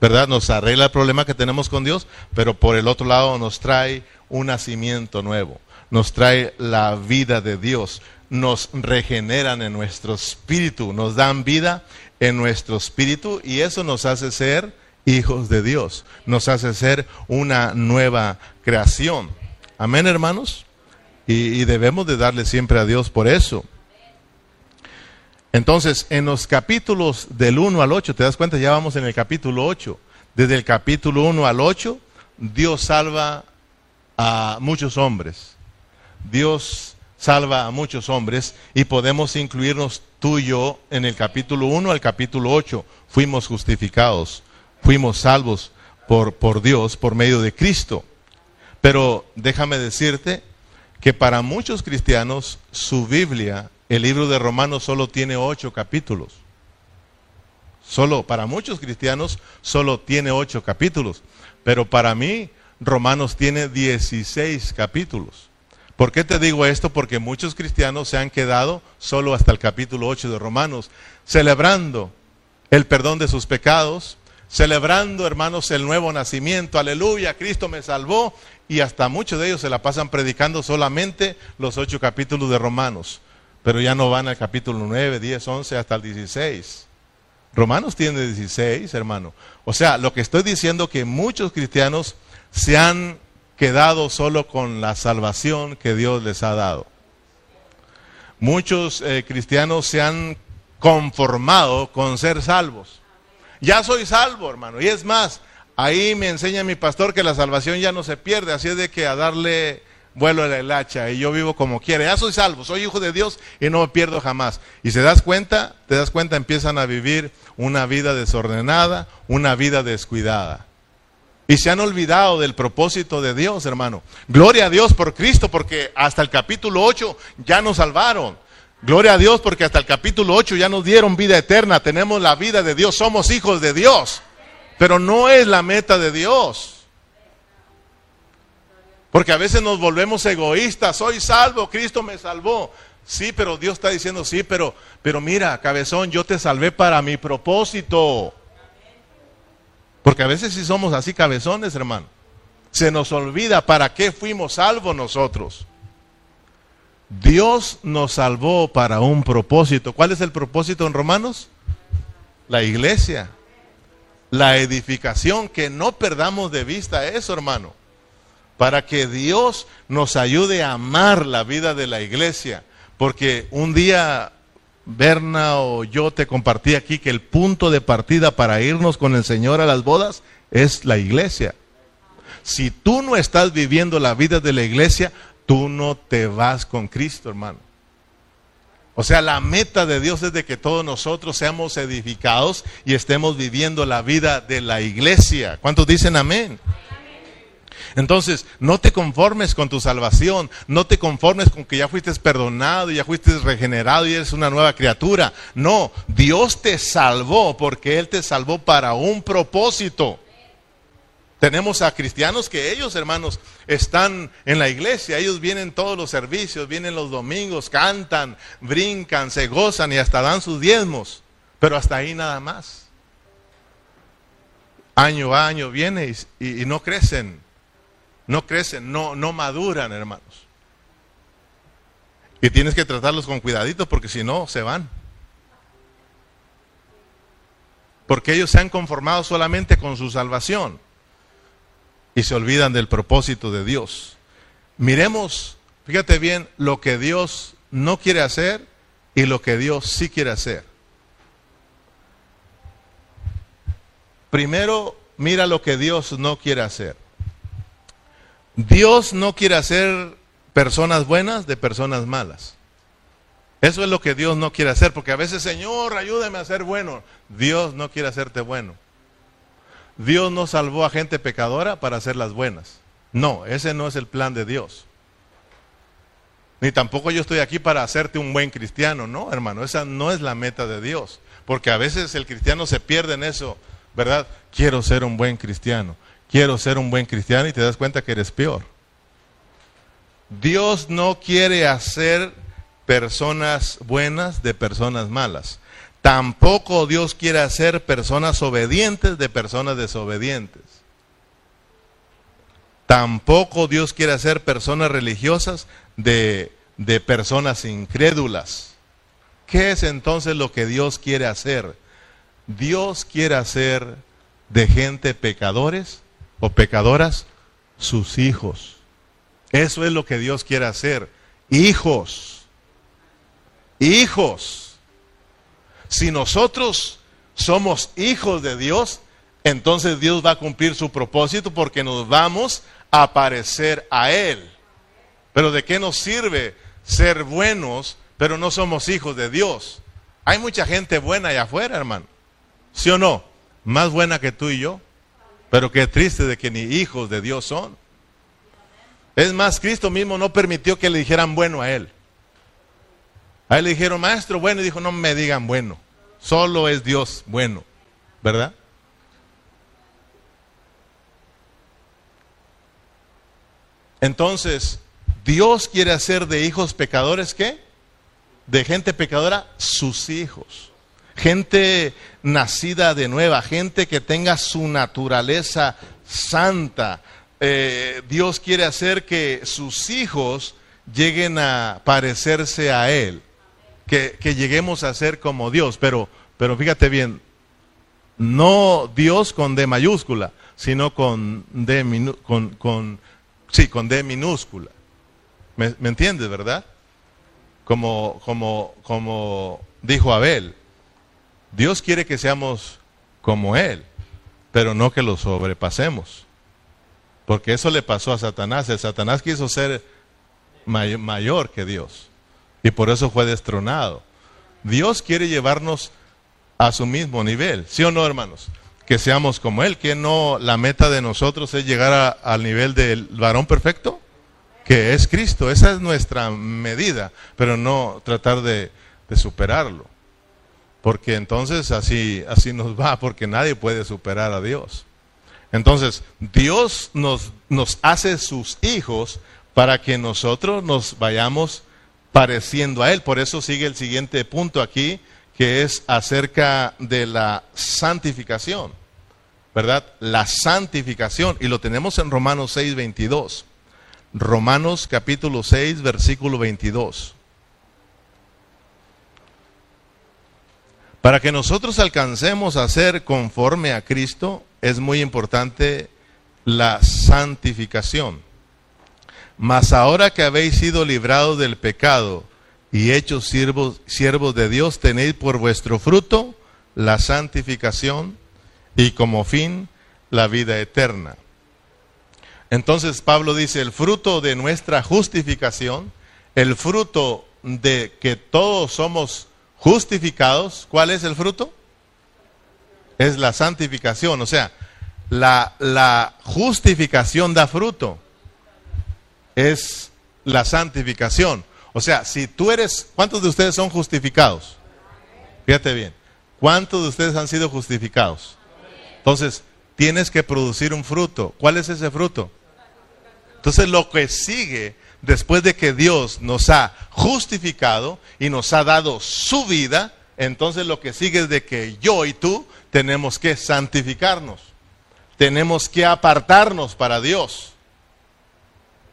¿verdad? Nos arregla el problema que tenemos con Dios, pero por el otro lado nos trae un nacimiento nuevo, nos trae la vida de Dios, nos regeneran en nuestro espíritu, nos dan vida en nuestro espíritu y eso nos hace ser hijos de Dios, nos hace ser una nueva creación. Amén, hermanos. Y, debemos de darle siempre a Dios por eso. Entonces, en los capítulos del 1 al 8, te das cuenta, ya vamos en el capítulo 8. Desde el capítulo 1 al 8, Dios salva a muchos hombres. Dios salva a muchos hombres y podemos incluirnos tú y yo en el capítulo 1 al capítulo 8. Fuimos justificados, fuimos salvos por, por Dios por medio de Cristo. Pero déjame decirte que para muchos cristianos su Biblia, el libro de Romanos, solo tiene ocho capítulos. Solo, para muchos cristianos, solo tiene ocho capítulos. Pero para mí, Romanos tiene 16 capítulos. ¿Por qué te digo esto? Porque muchos cristianos se han quedado solo hasta el capítulo 8 de Romanos, celebrando el perdón de sus pecados, celebrando, hermanos, el nuevo nacimiento. Aleluya, Cristo me salvó. Y hasta muchos de ellos se la pasan predicando solamente los ocho capítulos de Romanos. Pero ya no van al capítulo 9, 10, 11 hasta el 16. Romanos tiene 16, hermano. O sea, lo que estoy diciendo que muchos cristianos se han quedado solo con la salvación que Dios les ha dado. Muchos eh, cristianos se han conformado con ser salvos. Ya soy salvo, hermano. Y es más, ahí me enseña mi pastor que la salvación ya no se pierde, así es de que a darle vuelo a la hacha y yo vivo como quiere. Ya soy salvo, soy hijo de Dios y no me pierdo jamás. Y se das cuenta, te das cuenta, empiezan a vivir una vida desordenada, una vida descuidada. Y se han olvidado del propósito de Dios, hermano. Gloria a Dios por Cristo, porque hasta el capítulo 8 ya nos salvaron. Gloria a Dios porque hasta el capítulo 8 ya nos dieron vida eterna. Tenemos la vida de Dios, somos hijos de Dios. Pero no es la meta de Dios. Porque a veces nos volvemos egoístas. Soy salvo, Cristo me salvó. Sí, pero Dios está diciendo, sí, pero, pero mira, cabezón, yo te salvé para mi propósito. Porque a veces si somos así cabezones, hermano. Se nos olvida para qué fuimos salvos nosotros. Dios nos salvó para un propósito. ¿Cuál es el propósito en Romanos? La iglesia. La edificación. Que no perdamos de vista eso, hermano. Para que Dios nos ayude a amar la vida de la iglesia. Porque un día Berna o yo te compartí aquí que el punto de partida para irnos con el Señor a las bodas es la iglesia. Si tú no estás viviendo la vida de la iglesia, tú no te vas con Cristo, hermano. O sea, la meta de Dios es de que todos nosotros seamos edificados y estemos viviendo la vida de la iglesia. ¿Cuántos dicen amén? Entonces, no te conformes con tu salvación, no te conformes con que ya fuiste perdonado, ya fuiste regenerado y eres una nueva criatura. No, Dios te salvó porque Él te salvó para un propósito. Tenemos a cristianos que ellos, hermanos, están en la iglesia, ellos vienen todos los servicios, vienen los domingos, cantan, brincan, se gozan y hasta dan sus diezmos, pero hasta ahí nada más. Año a año viene y, no crecen, no crecen, no, no maduran, hermanos. Y tienes que tratarlos con cuidadito porque si no, se van. Porque ellos se han conformado solamente con su salvación y se olvidan del propósito de Dios. Miremos, fíjate bien, lo que Dios no quiere hacer y lo que Dios sí quiere hacer. Primero, mira lo que Dios no quiere hacer. Dios no quiere hacer personas buenas de personas malas. Eso es lo que Dios no quiere hacer, porque a veces, Señor, ayúdame a ser bueno. Dios no quiere hacerte bueno. Dios no salvó a gente pecadora para hacerlas buenas. No, ese no es el plan de Dios. Ni tampoco yo estoy aquí para hacerte un buen cristiano. No, hermano, esa no es la meta de Dios. Porque a veces el cristiano se pierde en eso, ¿verdad? Quiero ser un buen cristiano. Quiero ser un buen cristiano y te das cuenta que eres peor. Dios no quiere hacer personas buenas de personas malas. Tampoco Dios quiere hacer personas obedientes de personas desobedientes. Tampoco Dios quiere hacer personas religiosas de, de personas incrédulas. ¿Qué es entonces lo que Dios quiere hacer? Dios quiere hacer de gente pecadores o pecadoras sus hijos. Eso es lo que Dios quiere hacer. Hijos. Hijos. Si nosotros somos hijos de Dios, entonces Dios va a cumplir su propósito porque nos vamos a parecer a Él. Pero ¿de qué nos sirve ser buenos, pero no somos hijos de Dios? Hay mucha gente buena allá afuera, hermano. ¿Sí o no? Más buena que tú y yo. Pero qué triste de que ni hijos de Dios son. Es más, Cristo mismo no permitió que le dijeran bueno a él. A él le dijeron, maestro, bueno, y dijo, no me digan bueno, solo es Dios bueno, ¿verdad? Entonces, Dios quiere hacer de hijos pecadores, ¿qué? De gente pecadora, sus hijos. Gente nacida de nueva, gente que tenga su naturaleza santa. Eh, Dios quiere hacer que sus hijos lleguen a parecerse a Él que, lleguemos a ser como Dios. Pero, pero fíjate bien, no Dios con D mayúscula, sino con D, con, con, sí, con D minúscula. ¿Me, entiendes, verdad? Como, como, como dijo Abel, Dios quiere que seamos como Él, pero no que lo sobrepasemos. Porque eso le pasó a Satanás. El Satanás quiso ser mayor que Dios. Y por eso fue destronado. Dios quiere llevarnos a su mismo nivel, ¿sí o no, hermanos? Que seamos como Él, que no la meta de nosotros es llegar al nivel del varón perfecto, que es Cristo. Esa es nuestra medida, pero no tratar de, de superarlo. Porque entonces así, así nos va, porque nadie puede superar a Dios. Entonces, Dios nos, nos hace sus hijos para que nosotros nos vayamos pareciendo a Él. Por eso sigue el siguiente punto aquí, que es acerca de la santificación. ¿Verdad? La santificación. Y lo tenemos en Romanos 6, 22. Romanos capítulo 6, versículo 22. Para que nosotros alcancemos a ser conforme a Cristo, es muy importante la santificación. Mas ahora que habéis sido librados del pecado y hechos siervos, siervos de Dios, tenéis por vuestro fruto la santificación y como fin la vida eterna. Entonces Pablo dice, el fruto de nuestra justificación, el fruto de que todos somos justificados, ¿cuál es el fruto? Es la santificación, o sea, la, la justificación da fruto es la santificación. O sea, si tú eres, ¿cuántos de ustedes son justificados? Fíjate bien, ¿cuántos de ustedes han sido justificados? Entonces, tienes que producir un fruto. ¿Cuál es ese fruto? Entonces, lo que sigue después de que Dios nos ha justificado y nos ha dado su vida, entonces lo que sigue es de que yo y tú tenemos que santificarnos. Tenemos que apartarnos para Dios.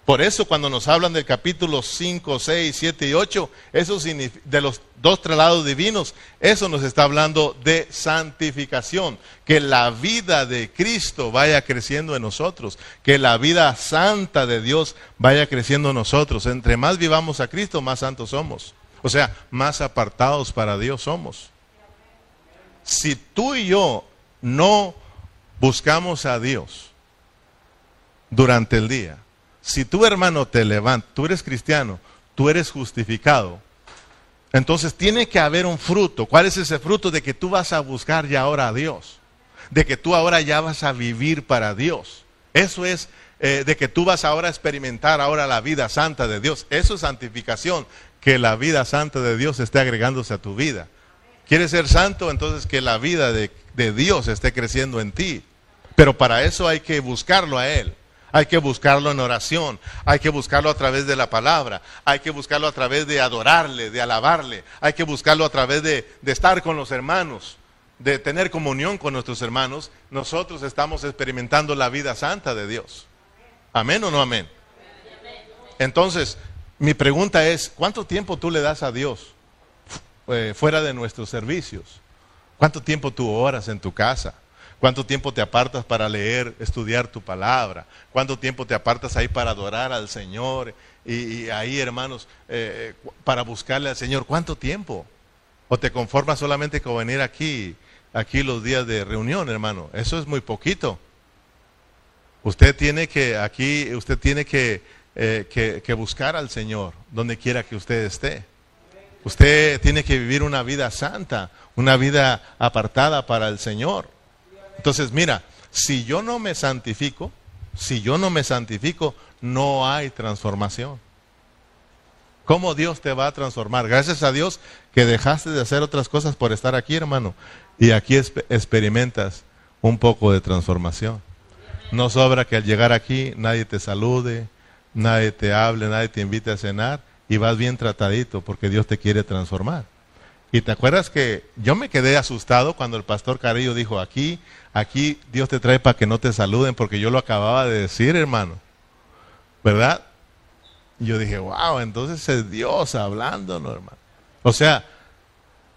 Por eso cuando nos hablan del capítulo 5, 6, 7 y 8, eso de los dos traslados divinos, eso nos está hablando de santificación, que la vida de Cristo vaya creciendo en nosotros, que la vida santa de Dios vaya creciendo en nosotros. Entre más vivamos a Cristo, más santos somos. O sea, más apartados para Dios somos. Si tú y yo no buscamos a Dios durante el día, si tu hermano te levanta, tú eres cristiano, tú eres justificado, entonces tiene que haber un fruto. ¿Cuál es ese fruto de que tú vas a buscar ya ahora a Dios? De que tú ahora ya vas a vivir para Dios. Eso es eh, de que tú vas ahora a experimentar ahora la vida santa de Dios. Eso es santificación, que la vida santa de Dios esté agregándose a tu vida. ¿Quieres ser santo? Entonces que la vida de, de Dios esté creciendo en ti. Pero para eso hay que buscarlo a Él. Hay que buscarlo en oración, hay que buscarlo a través de la palabra, hay que buscarlo a través de adorarle, de alabarle, hay que buscarlo a través de, estar con los hermanos, de tener comunión con nuestros hermanos. Nosotros estamos experimentando la vida santa de Dios. Amén o no amén. Entonces, mi pregunta es, ¿cuánto tiempo tú le das a Dios eh, fuera de nuestros servicios? ¿Cuánto tiempo tú oras en tu casa? ¿Cuánto tiempo te apartas para leer, estudiar tu palabra? ¿Cuánto tiempo te apartas ahí para adorar al Señor? Y, ahí, hermanos, eh, para buscarle al Señor. ¿Cuánto tiempo? ¿O te conformas solamente con venir aquí, aquí los días de reunión, hermano? Eso es muy poquito. Usted tiene que, aquí, usted tiene que, eh, que, que buscar al Señor donde quiera que usted esté. Usted tiene que vivir una vida santa, una vida apartada para el Señor. Entonces, mira, Si yo no me santifico, si yo no me santifico, no hay transformación. ¿Cómo Dios te va a transformar? Gracias a Dios que dejaste de hacer otras cosas por estar aquí, hermano. Y aquí experimentas un poco de transformación. No sobra que al llegar aquí nadie te salude, nadie te hable, nadie te invite a cenar y vas bien tratadito porque Dios te quiere transformar. Y te acuerdas que yo me quedé asustado cuando el pastor Carillo dijo, aquí, aquí Dios te trae para que no te saluden porque yo lo acababa de decir, hermano. ¿Verdad? Y yo dije, wow, entonces es Dios hablándonos, hermano. O sea,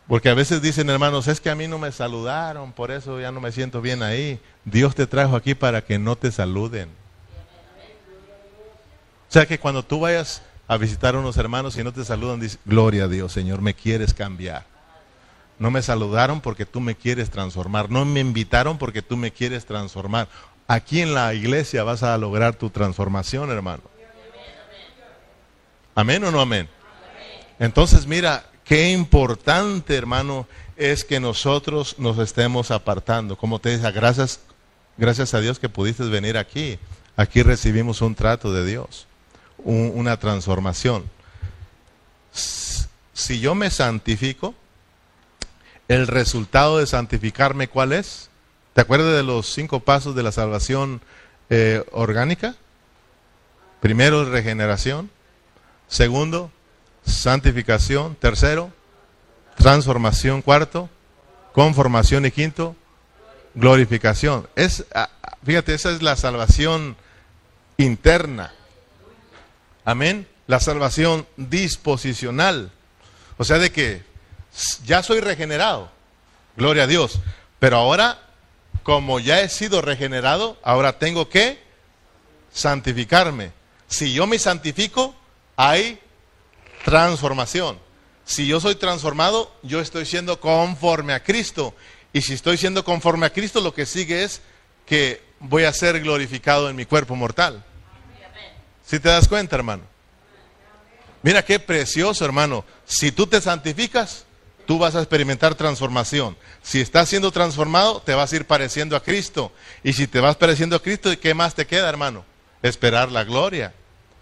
porque a veces dicen, hermanos, es que a mí no me saludaron, por eso ya no me siento bien ahí. Dios te trajo aquí para que no te saluden. O sea que cuando tú vayas a visitar a unos hermanos y no te saludan, dice, gloria a Dios, Señor, me quieres cambiar. No me saludaron porque tú me quieres transformar. No me invitaron porque tú me quieres transformar. Aquí en la iglesia vas a lograr tu transformación, hermano. Amén o no amén. Entonces mira, qué importante, hermano, es que nosotros nos estemos apartando. Como te dije, gracias, gracias a Dios que pudiste venir aquí. Aquí recibimos un trato de Dios una transformación. Si yo me santifico, el resultado de santificarme, ¿cuál es? ¿Te acuerdas de los cinco pasos de la salvación eh, orgánica? Primero, regeneración. Segundo, santificación. Tercero, transformación. Cuarto, conformación. Y quinto, glorificación. Es, fíjate, esa es la salvación interna. Amén. La salvación disposicional. O sea, de que ya soy regenerado. Gloria a Dios. Pero ahora, como ya he sido regenerado, ahora tengo que santificarme. Si yo me santifico, hay transformación. Si yo soy transformado, yo estoy siendo conforme a Cristo. Y si estoy siendo conforme a Cristo, lo que sigue es que voy a ser glorificado en mi cuerpo mortal. Si te das cuenta, hermano. Mira qué precioso, hermano. Si tú te santificas, tú vas a experimentar transformación. Si estás siendo transformado, te vas a ir pareciendo a Cristo. Y si te vas pareciendo a Cristo, ¿qué más te queda, hermano? Esperar la gloria.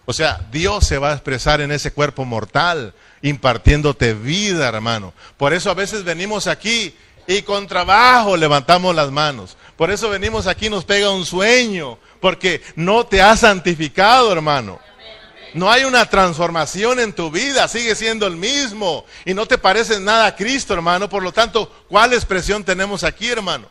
O sea, Dios se va a expresar en ese cuerpo mortal, impartiéndote vida, hermano. Por eso a veces venimos aquí y con trabajo levantamos las manos. Por eso venimos aquí nos pega un sueño, porque no te has santificado, hermano. No hay una transformación en tu vida, sigue siendo el mismo y no te parece nada a Cristo, hermano. Por lo tanto, ¿cuál expresión tenemos aquí, hermano?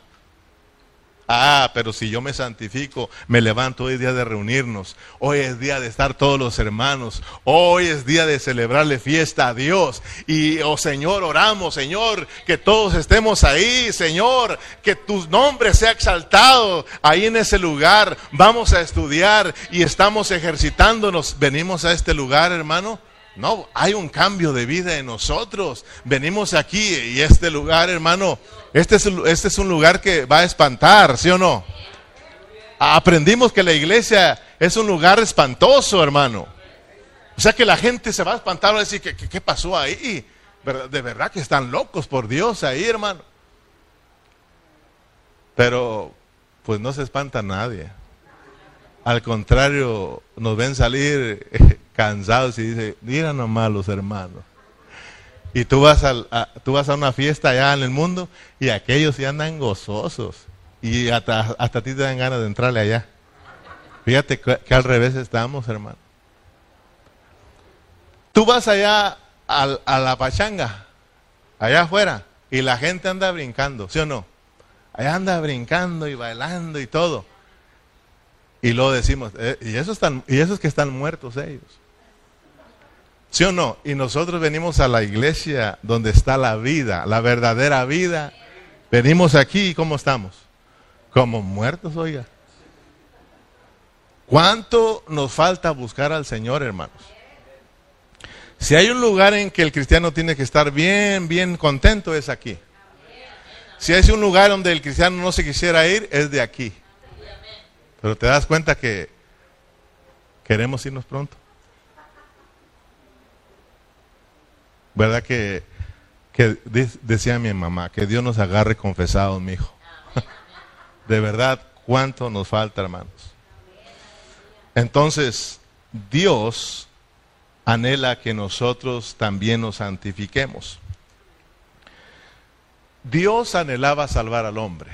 Ah, pero si yo me santifico, me levanto, hoy día de reunirnos, hoy es día de estar todos los hermanos, hoy es día de celebrarle fiesta a Dios. Y, oh Señor, oramos, Señor, que todos estemos ahí, Señor, que tu nombre sea exaltado ahí en ese lugar. Vamos a estudiar y estamos ejercitándonos. Venimos a este lugar, hermano, no, hay un cambio de vida en nosotros. Venimos aquí y este lugar, hermano, este es, este es un lugar que va a espantar, ¿sí o no? Aprendimos que la iglesia es un lugar espantoso, hermano. O sea que la gente se va a espantar a decir, ¿qué, qué pasó ahí? De verdad que están locos por Dios ahí, hermano. Pero, pues no se espanta nadie. Al contrario, nos ven salir cansados y dice, mira nomás los hermanos. Y tú vas, a, tú vas a una fiesta allá en el mundo y aquellos ya andan gozosos. Y hasta, hasta a ti te dan ganas de entrarle allá. Fíjate que, al revés estamos, hermano. Tú vas allá a, a la pachanga, allá afuera, y la gente anda brincando, ¿sí o no? Allá anda brincando y bailando y todo. Y luego decimos, eh, y, esos están, y esos que están muertos ellos. ¿Sí o no? Y nosotros venimos a la iglesia donde está la vida, la verdadera vida. Venimos aquí y ¿cómo estamos? Como muertos, oiga. ¿Cuánto nos falta buscar al Señor, hermanos? Si hay un lugar en que el cristiano tiene que estar bien, bien contento, es aquí. Si hay un lugar donde el cristiano no se quisiera ir, es de aquí. Pero te das cuenta que queremos irnos pronto. ¿Verdad que, decía mi mamá, que Dios nos agarre confesados, mi hijo? De verdad, ¿Cuánto nos falta, hermanos? Entonces, Dios anhela que nosotros también nos santifiquemos. Dios anhelaba salvar al hombre,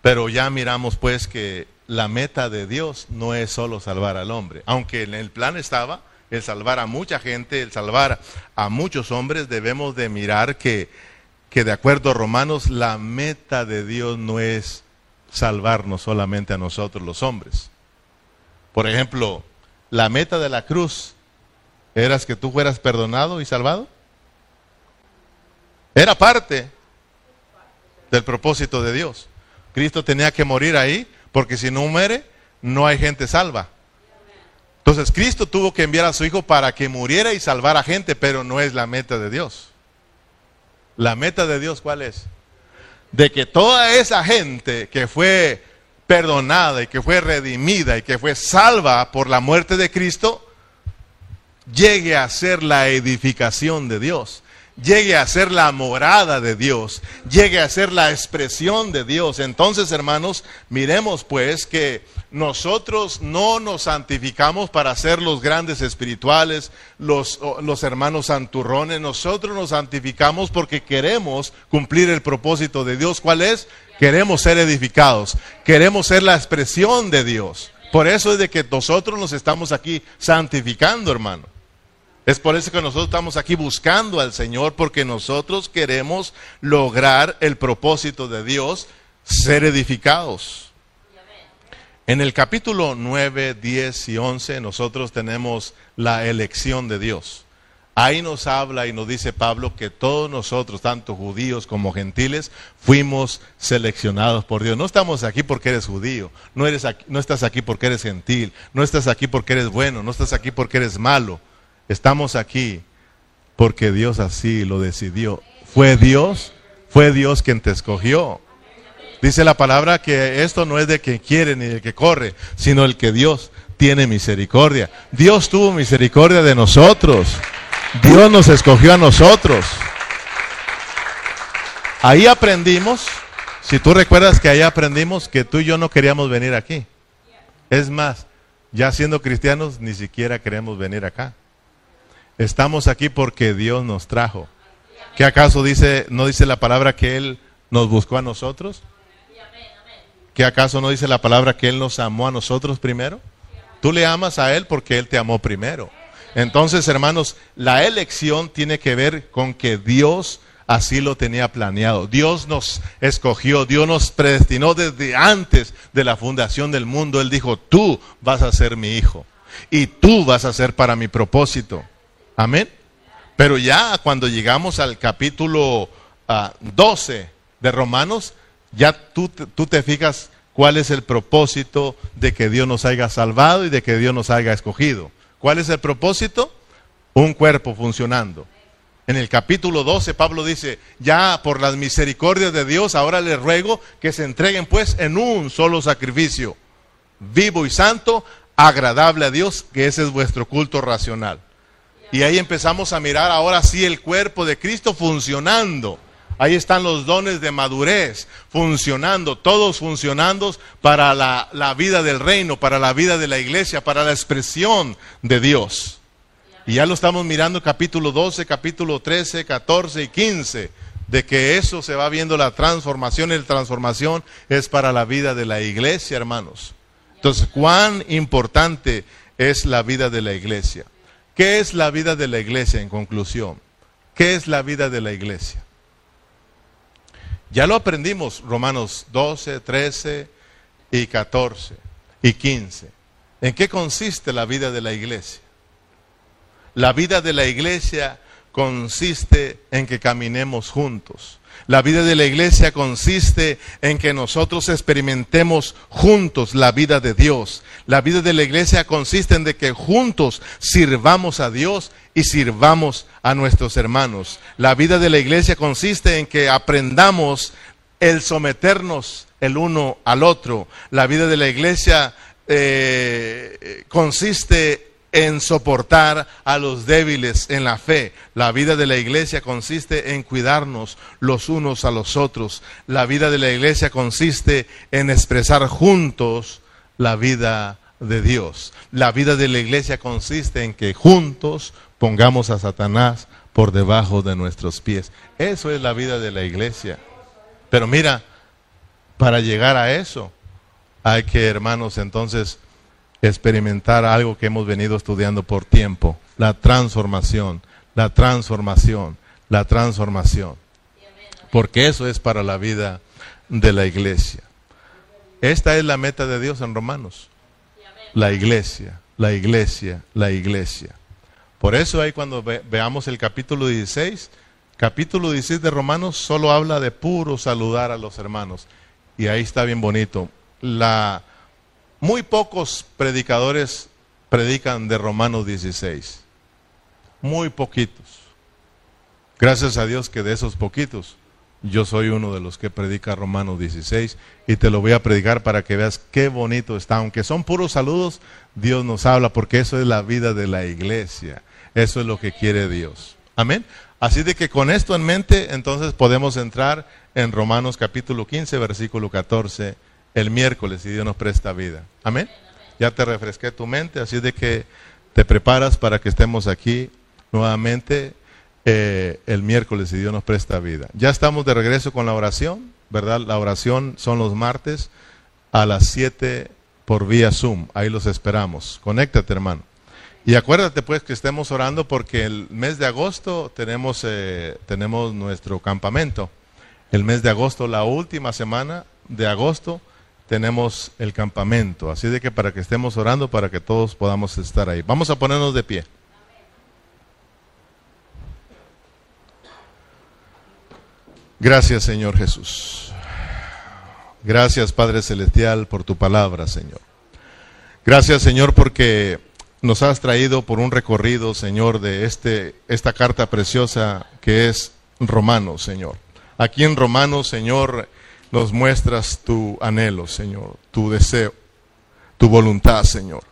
pero ya miramos pues que la meta de Dios no es solo salvar al hombre, aunque en el plan estaba el salvar a mucha gente, el salvar a muchos hombres, debemos de mirar que, que de acuerdo a Romanos, la meta de Dios no es salvarnos solamente a nosotros los hombres. Por ejemplo, la meta de la cruz era que tú fueras perdonado y salvado. Era parte del propósito de Dios. Cristo tenía que morir ahí porque si no muere, no hay gente salva. Entonces Cristo tuvo que enviar a su Hijo para que muriera y salvara gente, pero no es la meta de Dios. La meta de Dios, ¿cuál es? De que toda esa gente que fue perdonada y que fue redimida y que fue salva por la muerte de Cristo, llegue a ser la edificación de Dios llegue a ser la morada de Dios, llegue a ser la expresión de Dios. Entonces, hermanos, miremos pues que nosotros no nos santificamos para ser los grandes espirituales, los, los hermanos santurrones, nosotros nos santificamos porque queremos cumplir el propósito de Dios. ¿Cuál es? Queremos ser edificados, queremos ser la expresión de Dios. Por eso es de que nosotros nos estamos aquí santificando, hermano. Es por eso que nosotros estamos aquí buscando al Señor, porque nosotros queremos lograr el propósito de Dios, ser edificados. En el capítulo 9, 10 y 11 nosotros tenemos la elección de Dios. Ahí nos habla y nos dice Pablo que todos nosotros, tanto judíos como gentiles, fuimos seleccionados por Dios. No estamos aquí porque eres judío, no, eres no estás aquí porque eres gentil, no estás aquí porque eres bueno, no estás aquí porque eres malo. Estamos aquí porque Dios así lo decidió. Fue Dios, fue Dios quien te escogió. Dice la palabra que esto no es de quien quiere ni de que corre, sino el que Dios tiene misericordia. Dios tuvo misericordia de nosotros. Dios nos escogió a nosotros. Ahí aprendimos, si tú recuerdas que ahí aprendimos que tú y yo no queríamos venir aquí. Es más, ya siendo cristianos ni siquiera queremos venir acá. Estamos aquí porque Dios nos trajo. ¿Qué acaso dice, no dice la palabra que Él nos buscó a nosotros? ¿Qué acaso no dice la palabra que Él nos amó a nosotros primero? Tú le amas a Él porque Él te amó primero. Entonces, hermanos, la elección tiene que ver con que Dios así lo tenía planeado. Dios nos escogió, Dios nos predestinó desde antes de la fundación del mundo. Él dijo, tú vas a ser mi hijo y tú vas a ser para mi propósito. Amén. Pero ya cuando llegamos al capítulo 12 ah, de Romanos, ya tú, tú te fijas cuál es el propósito de que Dios nos haya salvado y de que Dios nos haya escogido. ¿Cuál es el propósito? Un cuerpo funcionando. En el capítulo 12 Pablo dice, ya por las misericordias de Dios, ahora les ruego que se entreguen pues en un solo sacrificio, vivo y santo, agradable a Dios, que ese es vuestro culto racional. Y ahí empezamos a mirar ahora sí el cuerpo de Cristo funcionando. Ahí están los dones de madurez funcionando, todos funcionando para la, vida del reino, para la vida de la iglesia, para la expresión de Dios. Y ya lo estamos mirando capítulo 12, capítulo 13, 14 y 15, de que eso se va viendo la transformación y la transformación es para la vida de la iglesia, hermanos. Entonces, cuán importante es la vida de la iglesia. ¿Qué es la vida de la iglesia en conclusión? ¿Qué es la vida de la iglesia? Ya lo aprendimos, Romanos 12, 13 y 14 y 15. ¿En qué consiste la vida de la iglesia? La vida de la iglesia consiste en que caminemos juntos. La vida de la iglesia consiste en que nosotros experimentemos juntos la vida de Dios. La vida de la iglesia consiste en que juntos sirvamos a Dios y sirvamos a nuestros hermanos. La vida de la iglesia consiste en que aprendamos el someternos el uno al otro. La vida de la iglesia eh, consiste en soportar a los débiles en la fe. La vida de la iglesia consiste en cuidarnos los unos a los otros. La vida de la iglesia consiste en expresar juntos la vida de Dios. La vida de la iglesia consiste en que juntos pongamos a Satanás por debajo de nuestros pies. Eso es la vida de la iglesia. Pero mira, para llegar a eso, hay que, hermanos, entonces experimentar algo que hemos venido estudiando por tiempo, la transformación, la transformación, la transformación. Porque eso es para la vida de la iglesia. Esta es la meta de Dios en Romanos. La iglesia, la iglesia, la iglesia. Por eso ahí cuando veamos el capítulo 16, capítulo 16 de Romanos solo habla de puro saludar a los hermanos. Y ahí está bien bonito la, muy pocos predicadores predican de Romanos 16. Muy poquitos. Gracias a Dios que de esos poquitos, yo soy uno de los que predica Romanos 16 y te lo voy a predicar para que veas qué bonito está. Aunque son puros saludos, Dios nos habla porque eso es la vida de la iglesia. Eso es lo que quiere Dios. Amén. Así de que con esto en mente, entonces podemos entrar en Romanos capítulo 15, versículo 14 el miércoles si Dios nos presta vida. Amén. Ya te refresqué tu mente, así de que te preparas para que estemos aquí nuevamente eh, el miércoles si Dios nos presta vida. Ya estamos de regreso con la oración, ¿verdad? La oración son los martes a las 7 por vía Zoom. Ahí los esperamos. Conéctate, hermano. Y acuérdate pues que estemos orando porque el mes de agosto tenemos, eh, tenemos nuestro campamento. El mes de agosto, la última semana de agosto, tenemos el campamento. Así de que para que estemos orando, para que todos podamos estar ahí. Vamos a ponernos de pie. Gracias Señor Jesús. Gracias Padre Celestial por tu palabra, Señor. Gracias Señor porque nos has traído por un recorrido, Señor, de este, esta carta preciosa que es Romanos, Señor. Aquí en Romanos, Señor, nos muestras tu anhelo, Señor, tu deseo, tu voluntad, Señor.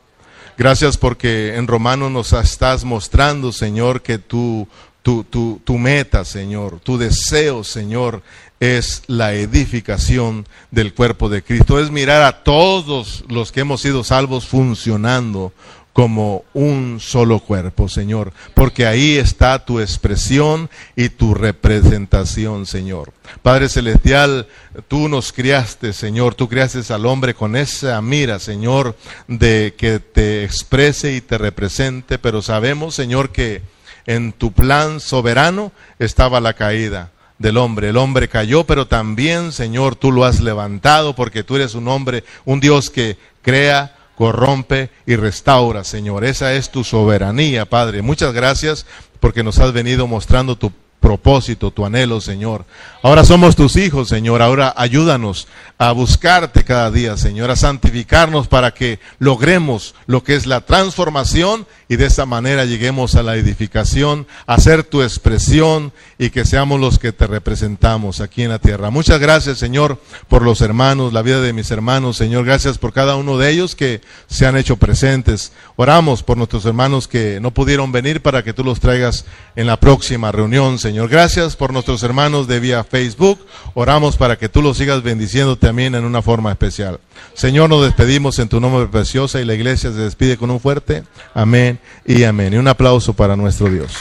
Gracias porque en Romanos nos estás mostrando, Señor, que tu, tu, tu, tu meta, Señor, tu deseo, Señor, es la edificación del cuerpo de Cristo. Es mirar a todos los que hemos sido salvos funcionando como un solo cuerpo, Señor, porque ahí está tu expresión y tu representación, Señor. Padre Celestial, tú nos criaste, Señor, tú criaste al hombre con esa mira, Señor, de que te exprese y te represente, pero sabemos, Señor, que en tu plan soberano estaba la caída del hombre. El hombre cayó, pero también, Señor, tú lo has levantado porque tú eres un hombre, un Dios que crea, corrompe y restaura, Señor. Esa es tu soberanía, Padre. Muchas gracias porque nos has venido mostrando tu propósito, tu anhelo, Señor. Ahora somos tus hijos, Señor. Ahora ayúdanos a buscarte cada día, Señor, a santificarnos para que logremos lo que es la transformación y de esa manera lleguemos a la edificación, a ser tu expresión y que seamos los que te representamos aquí en la tierra. Muchas gracias, Señor, por los hermanos, la vida de mis hermanos, Señor. Gracias por cada uno de ellos que se han hecho presentes. Oramos por nuestros hermanos que no pudieron venir para que tú los traigas en la próxima reunión, Señor. Gracias por nuestros hermanos de vía Facebook. Oramos para que tú los sigas bendiciendo también en una forma especial. Señor, nos despedimos en tu nombre preciosa y la iglesia se despide con un fuerte amén y amén. Y un aplauso para nuestro Dios.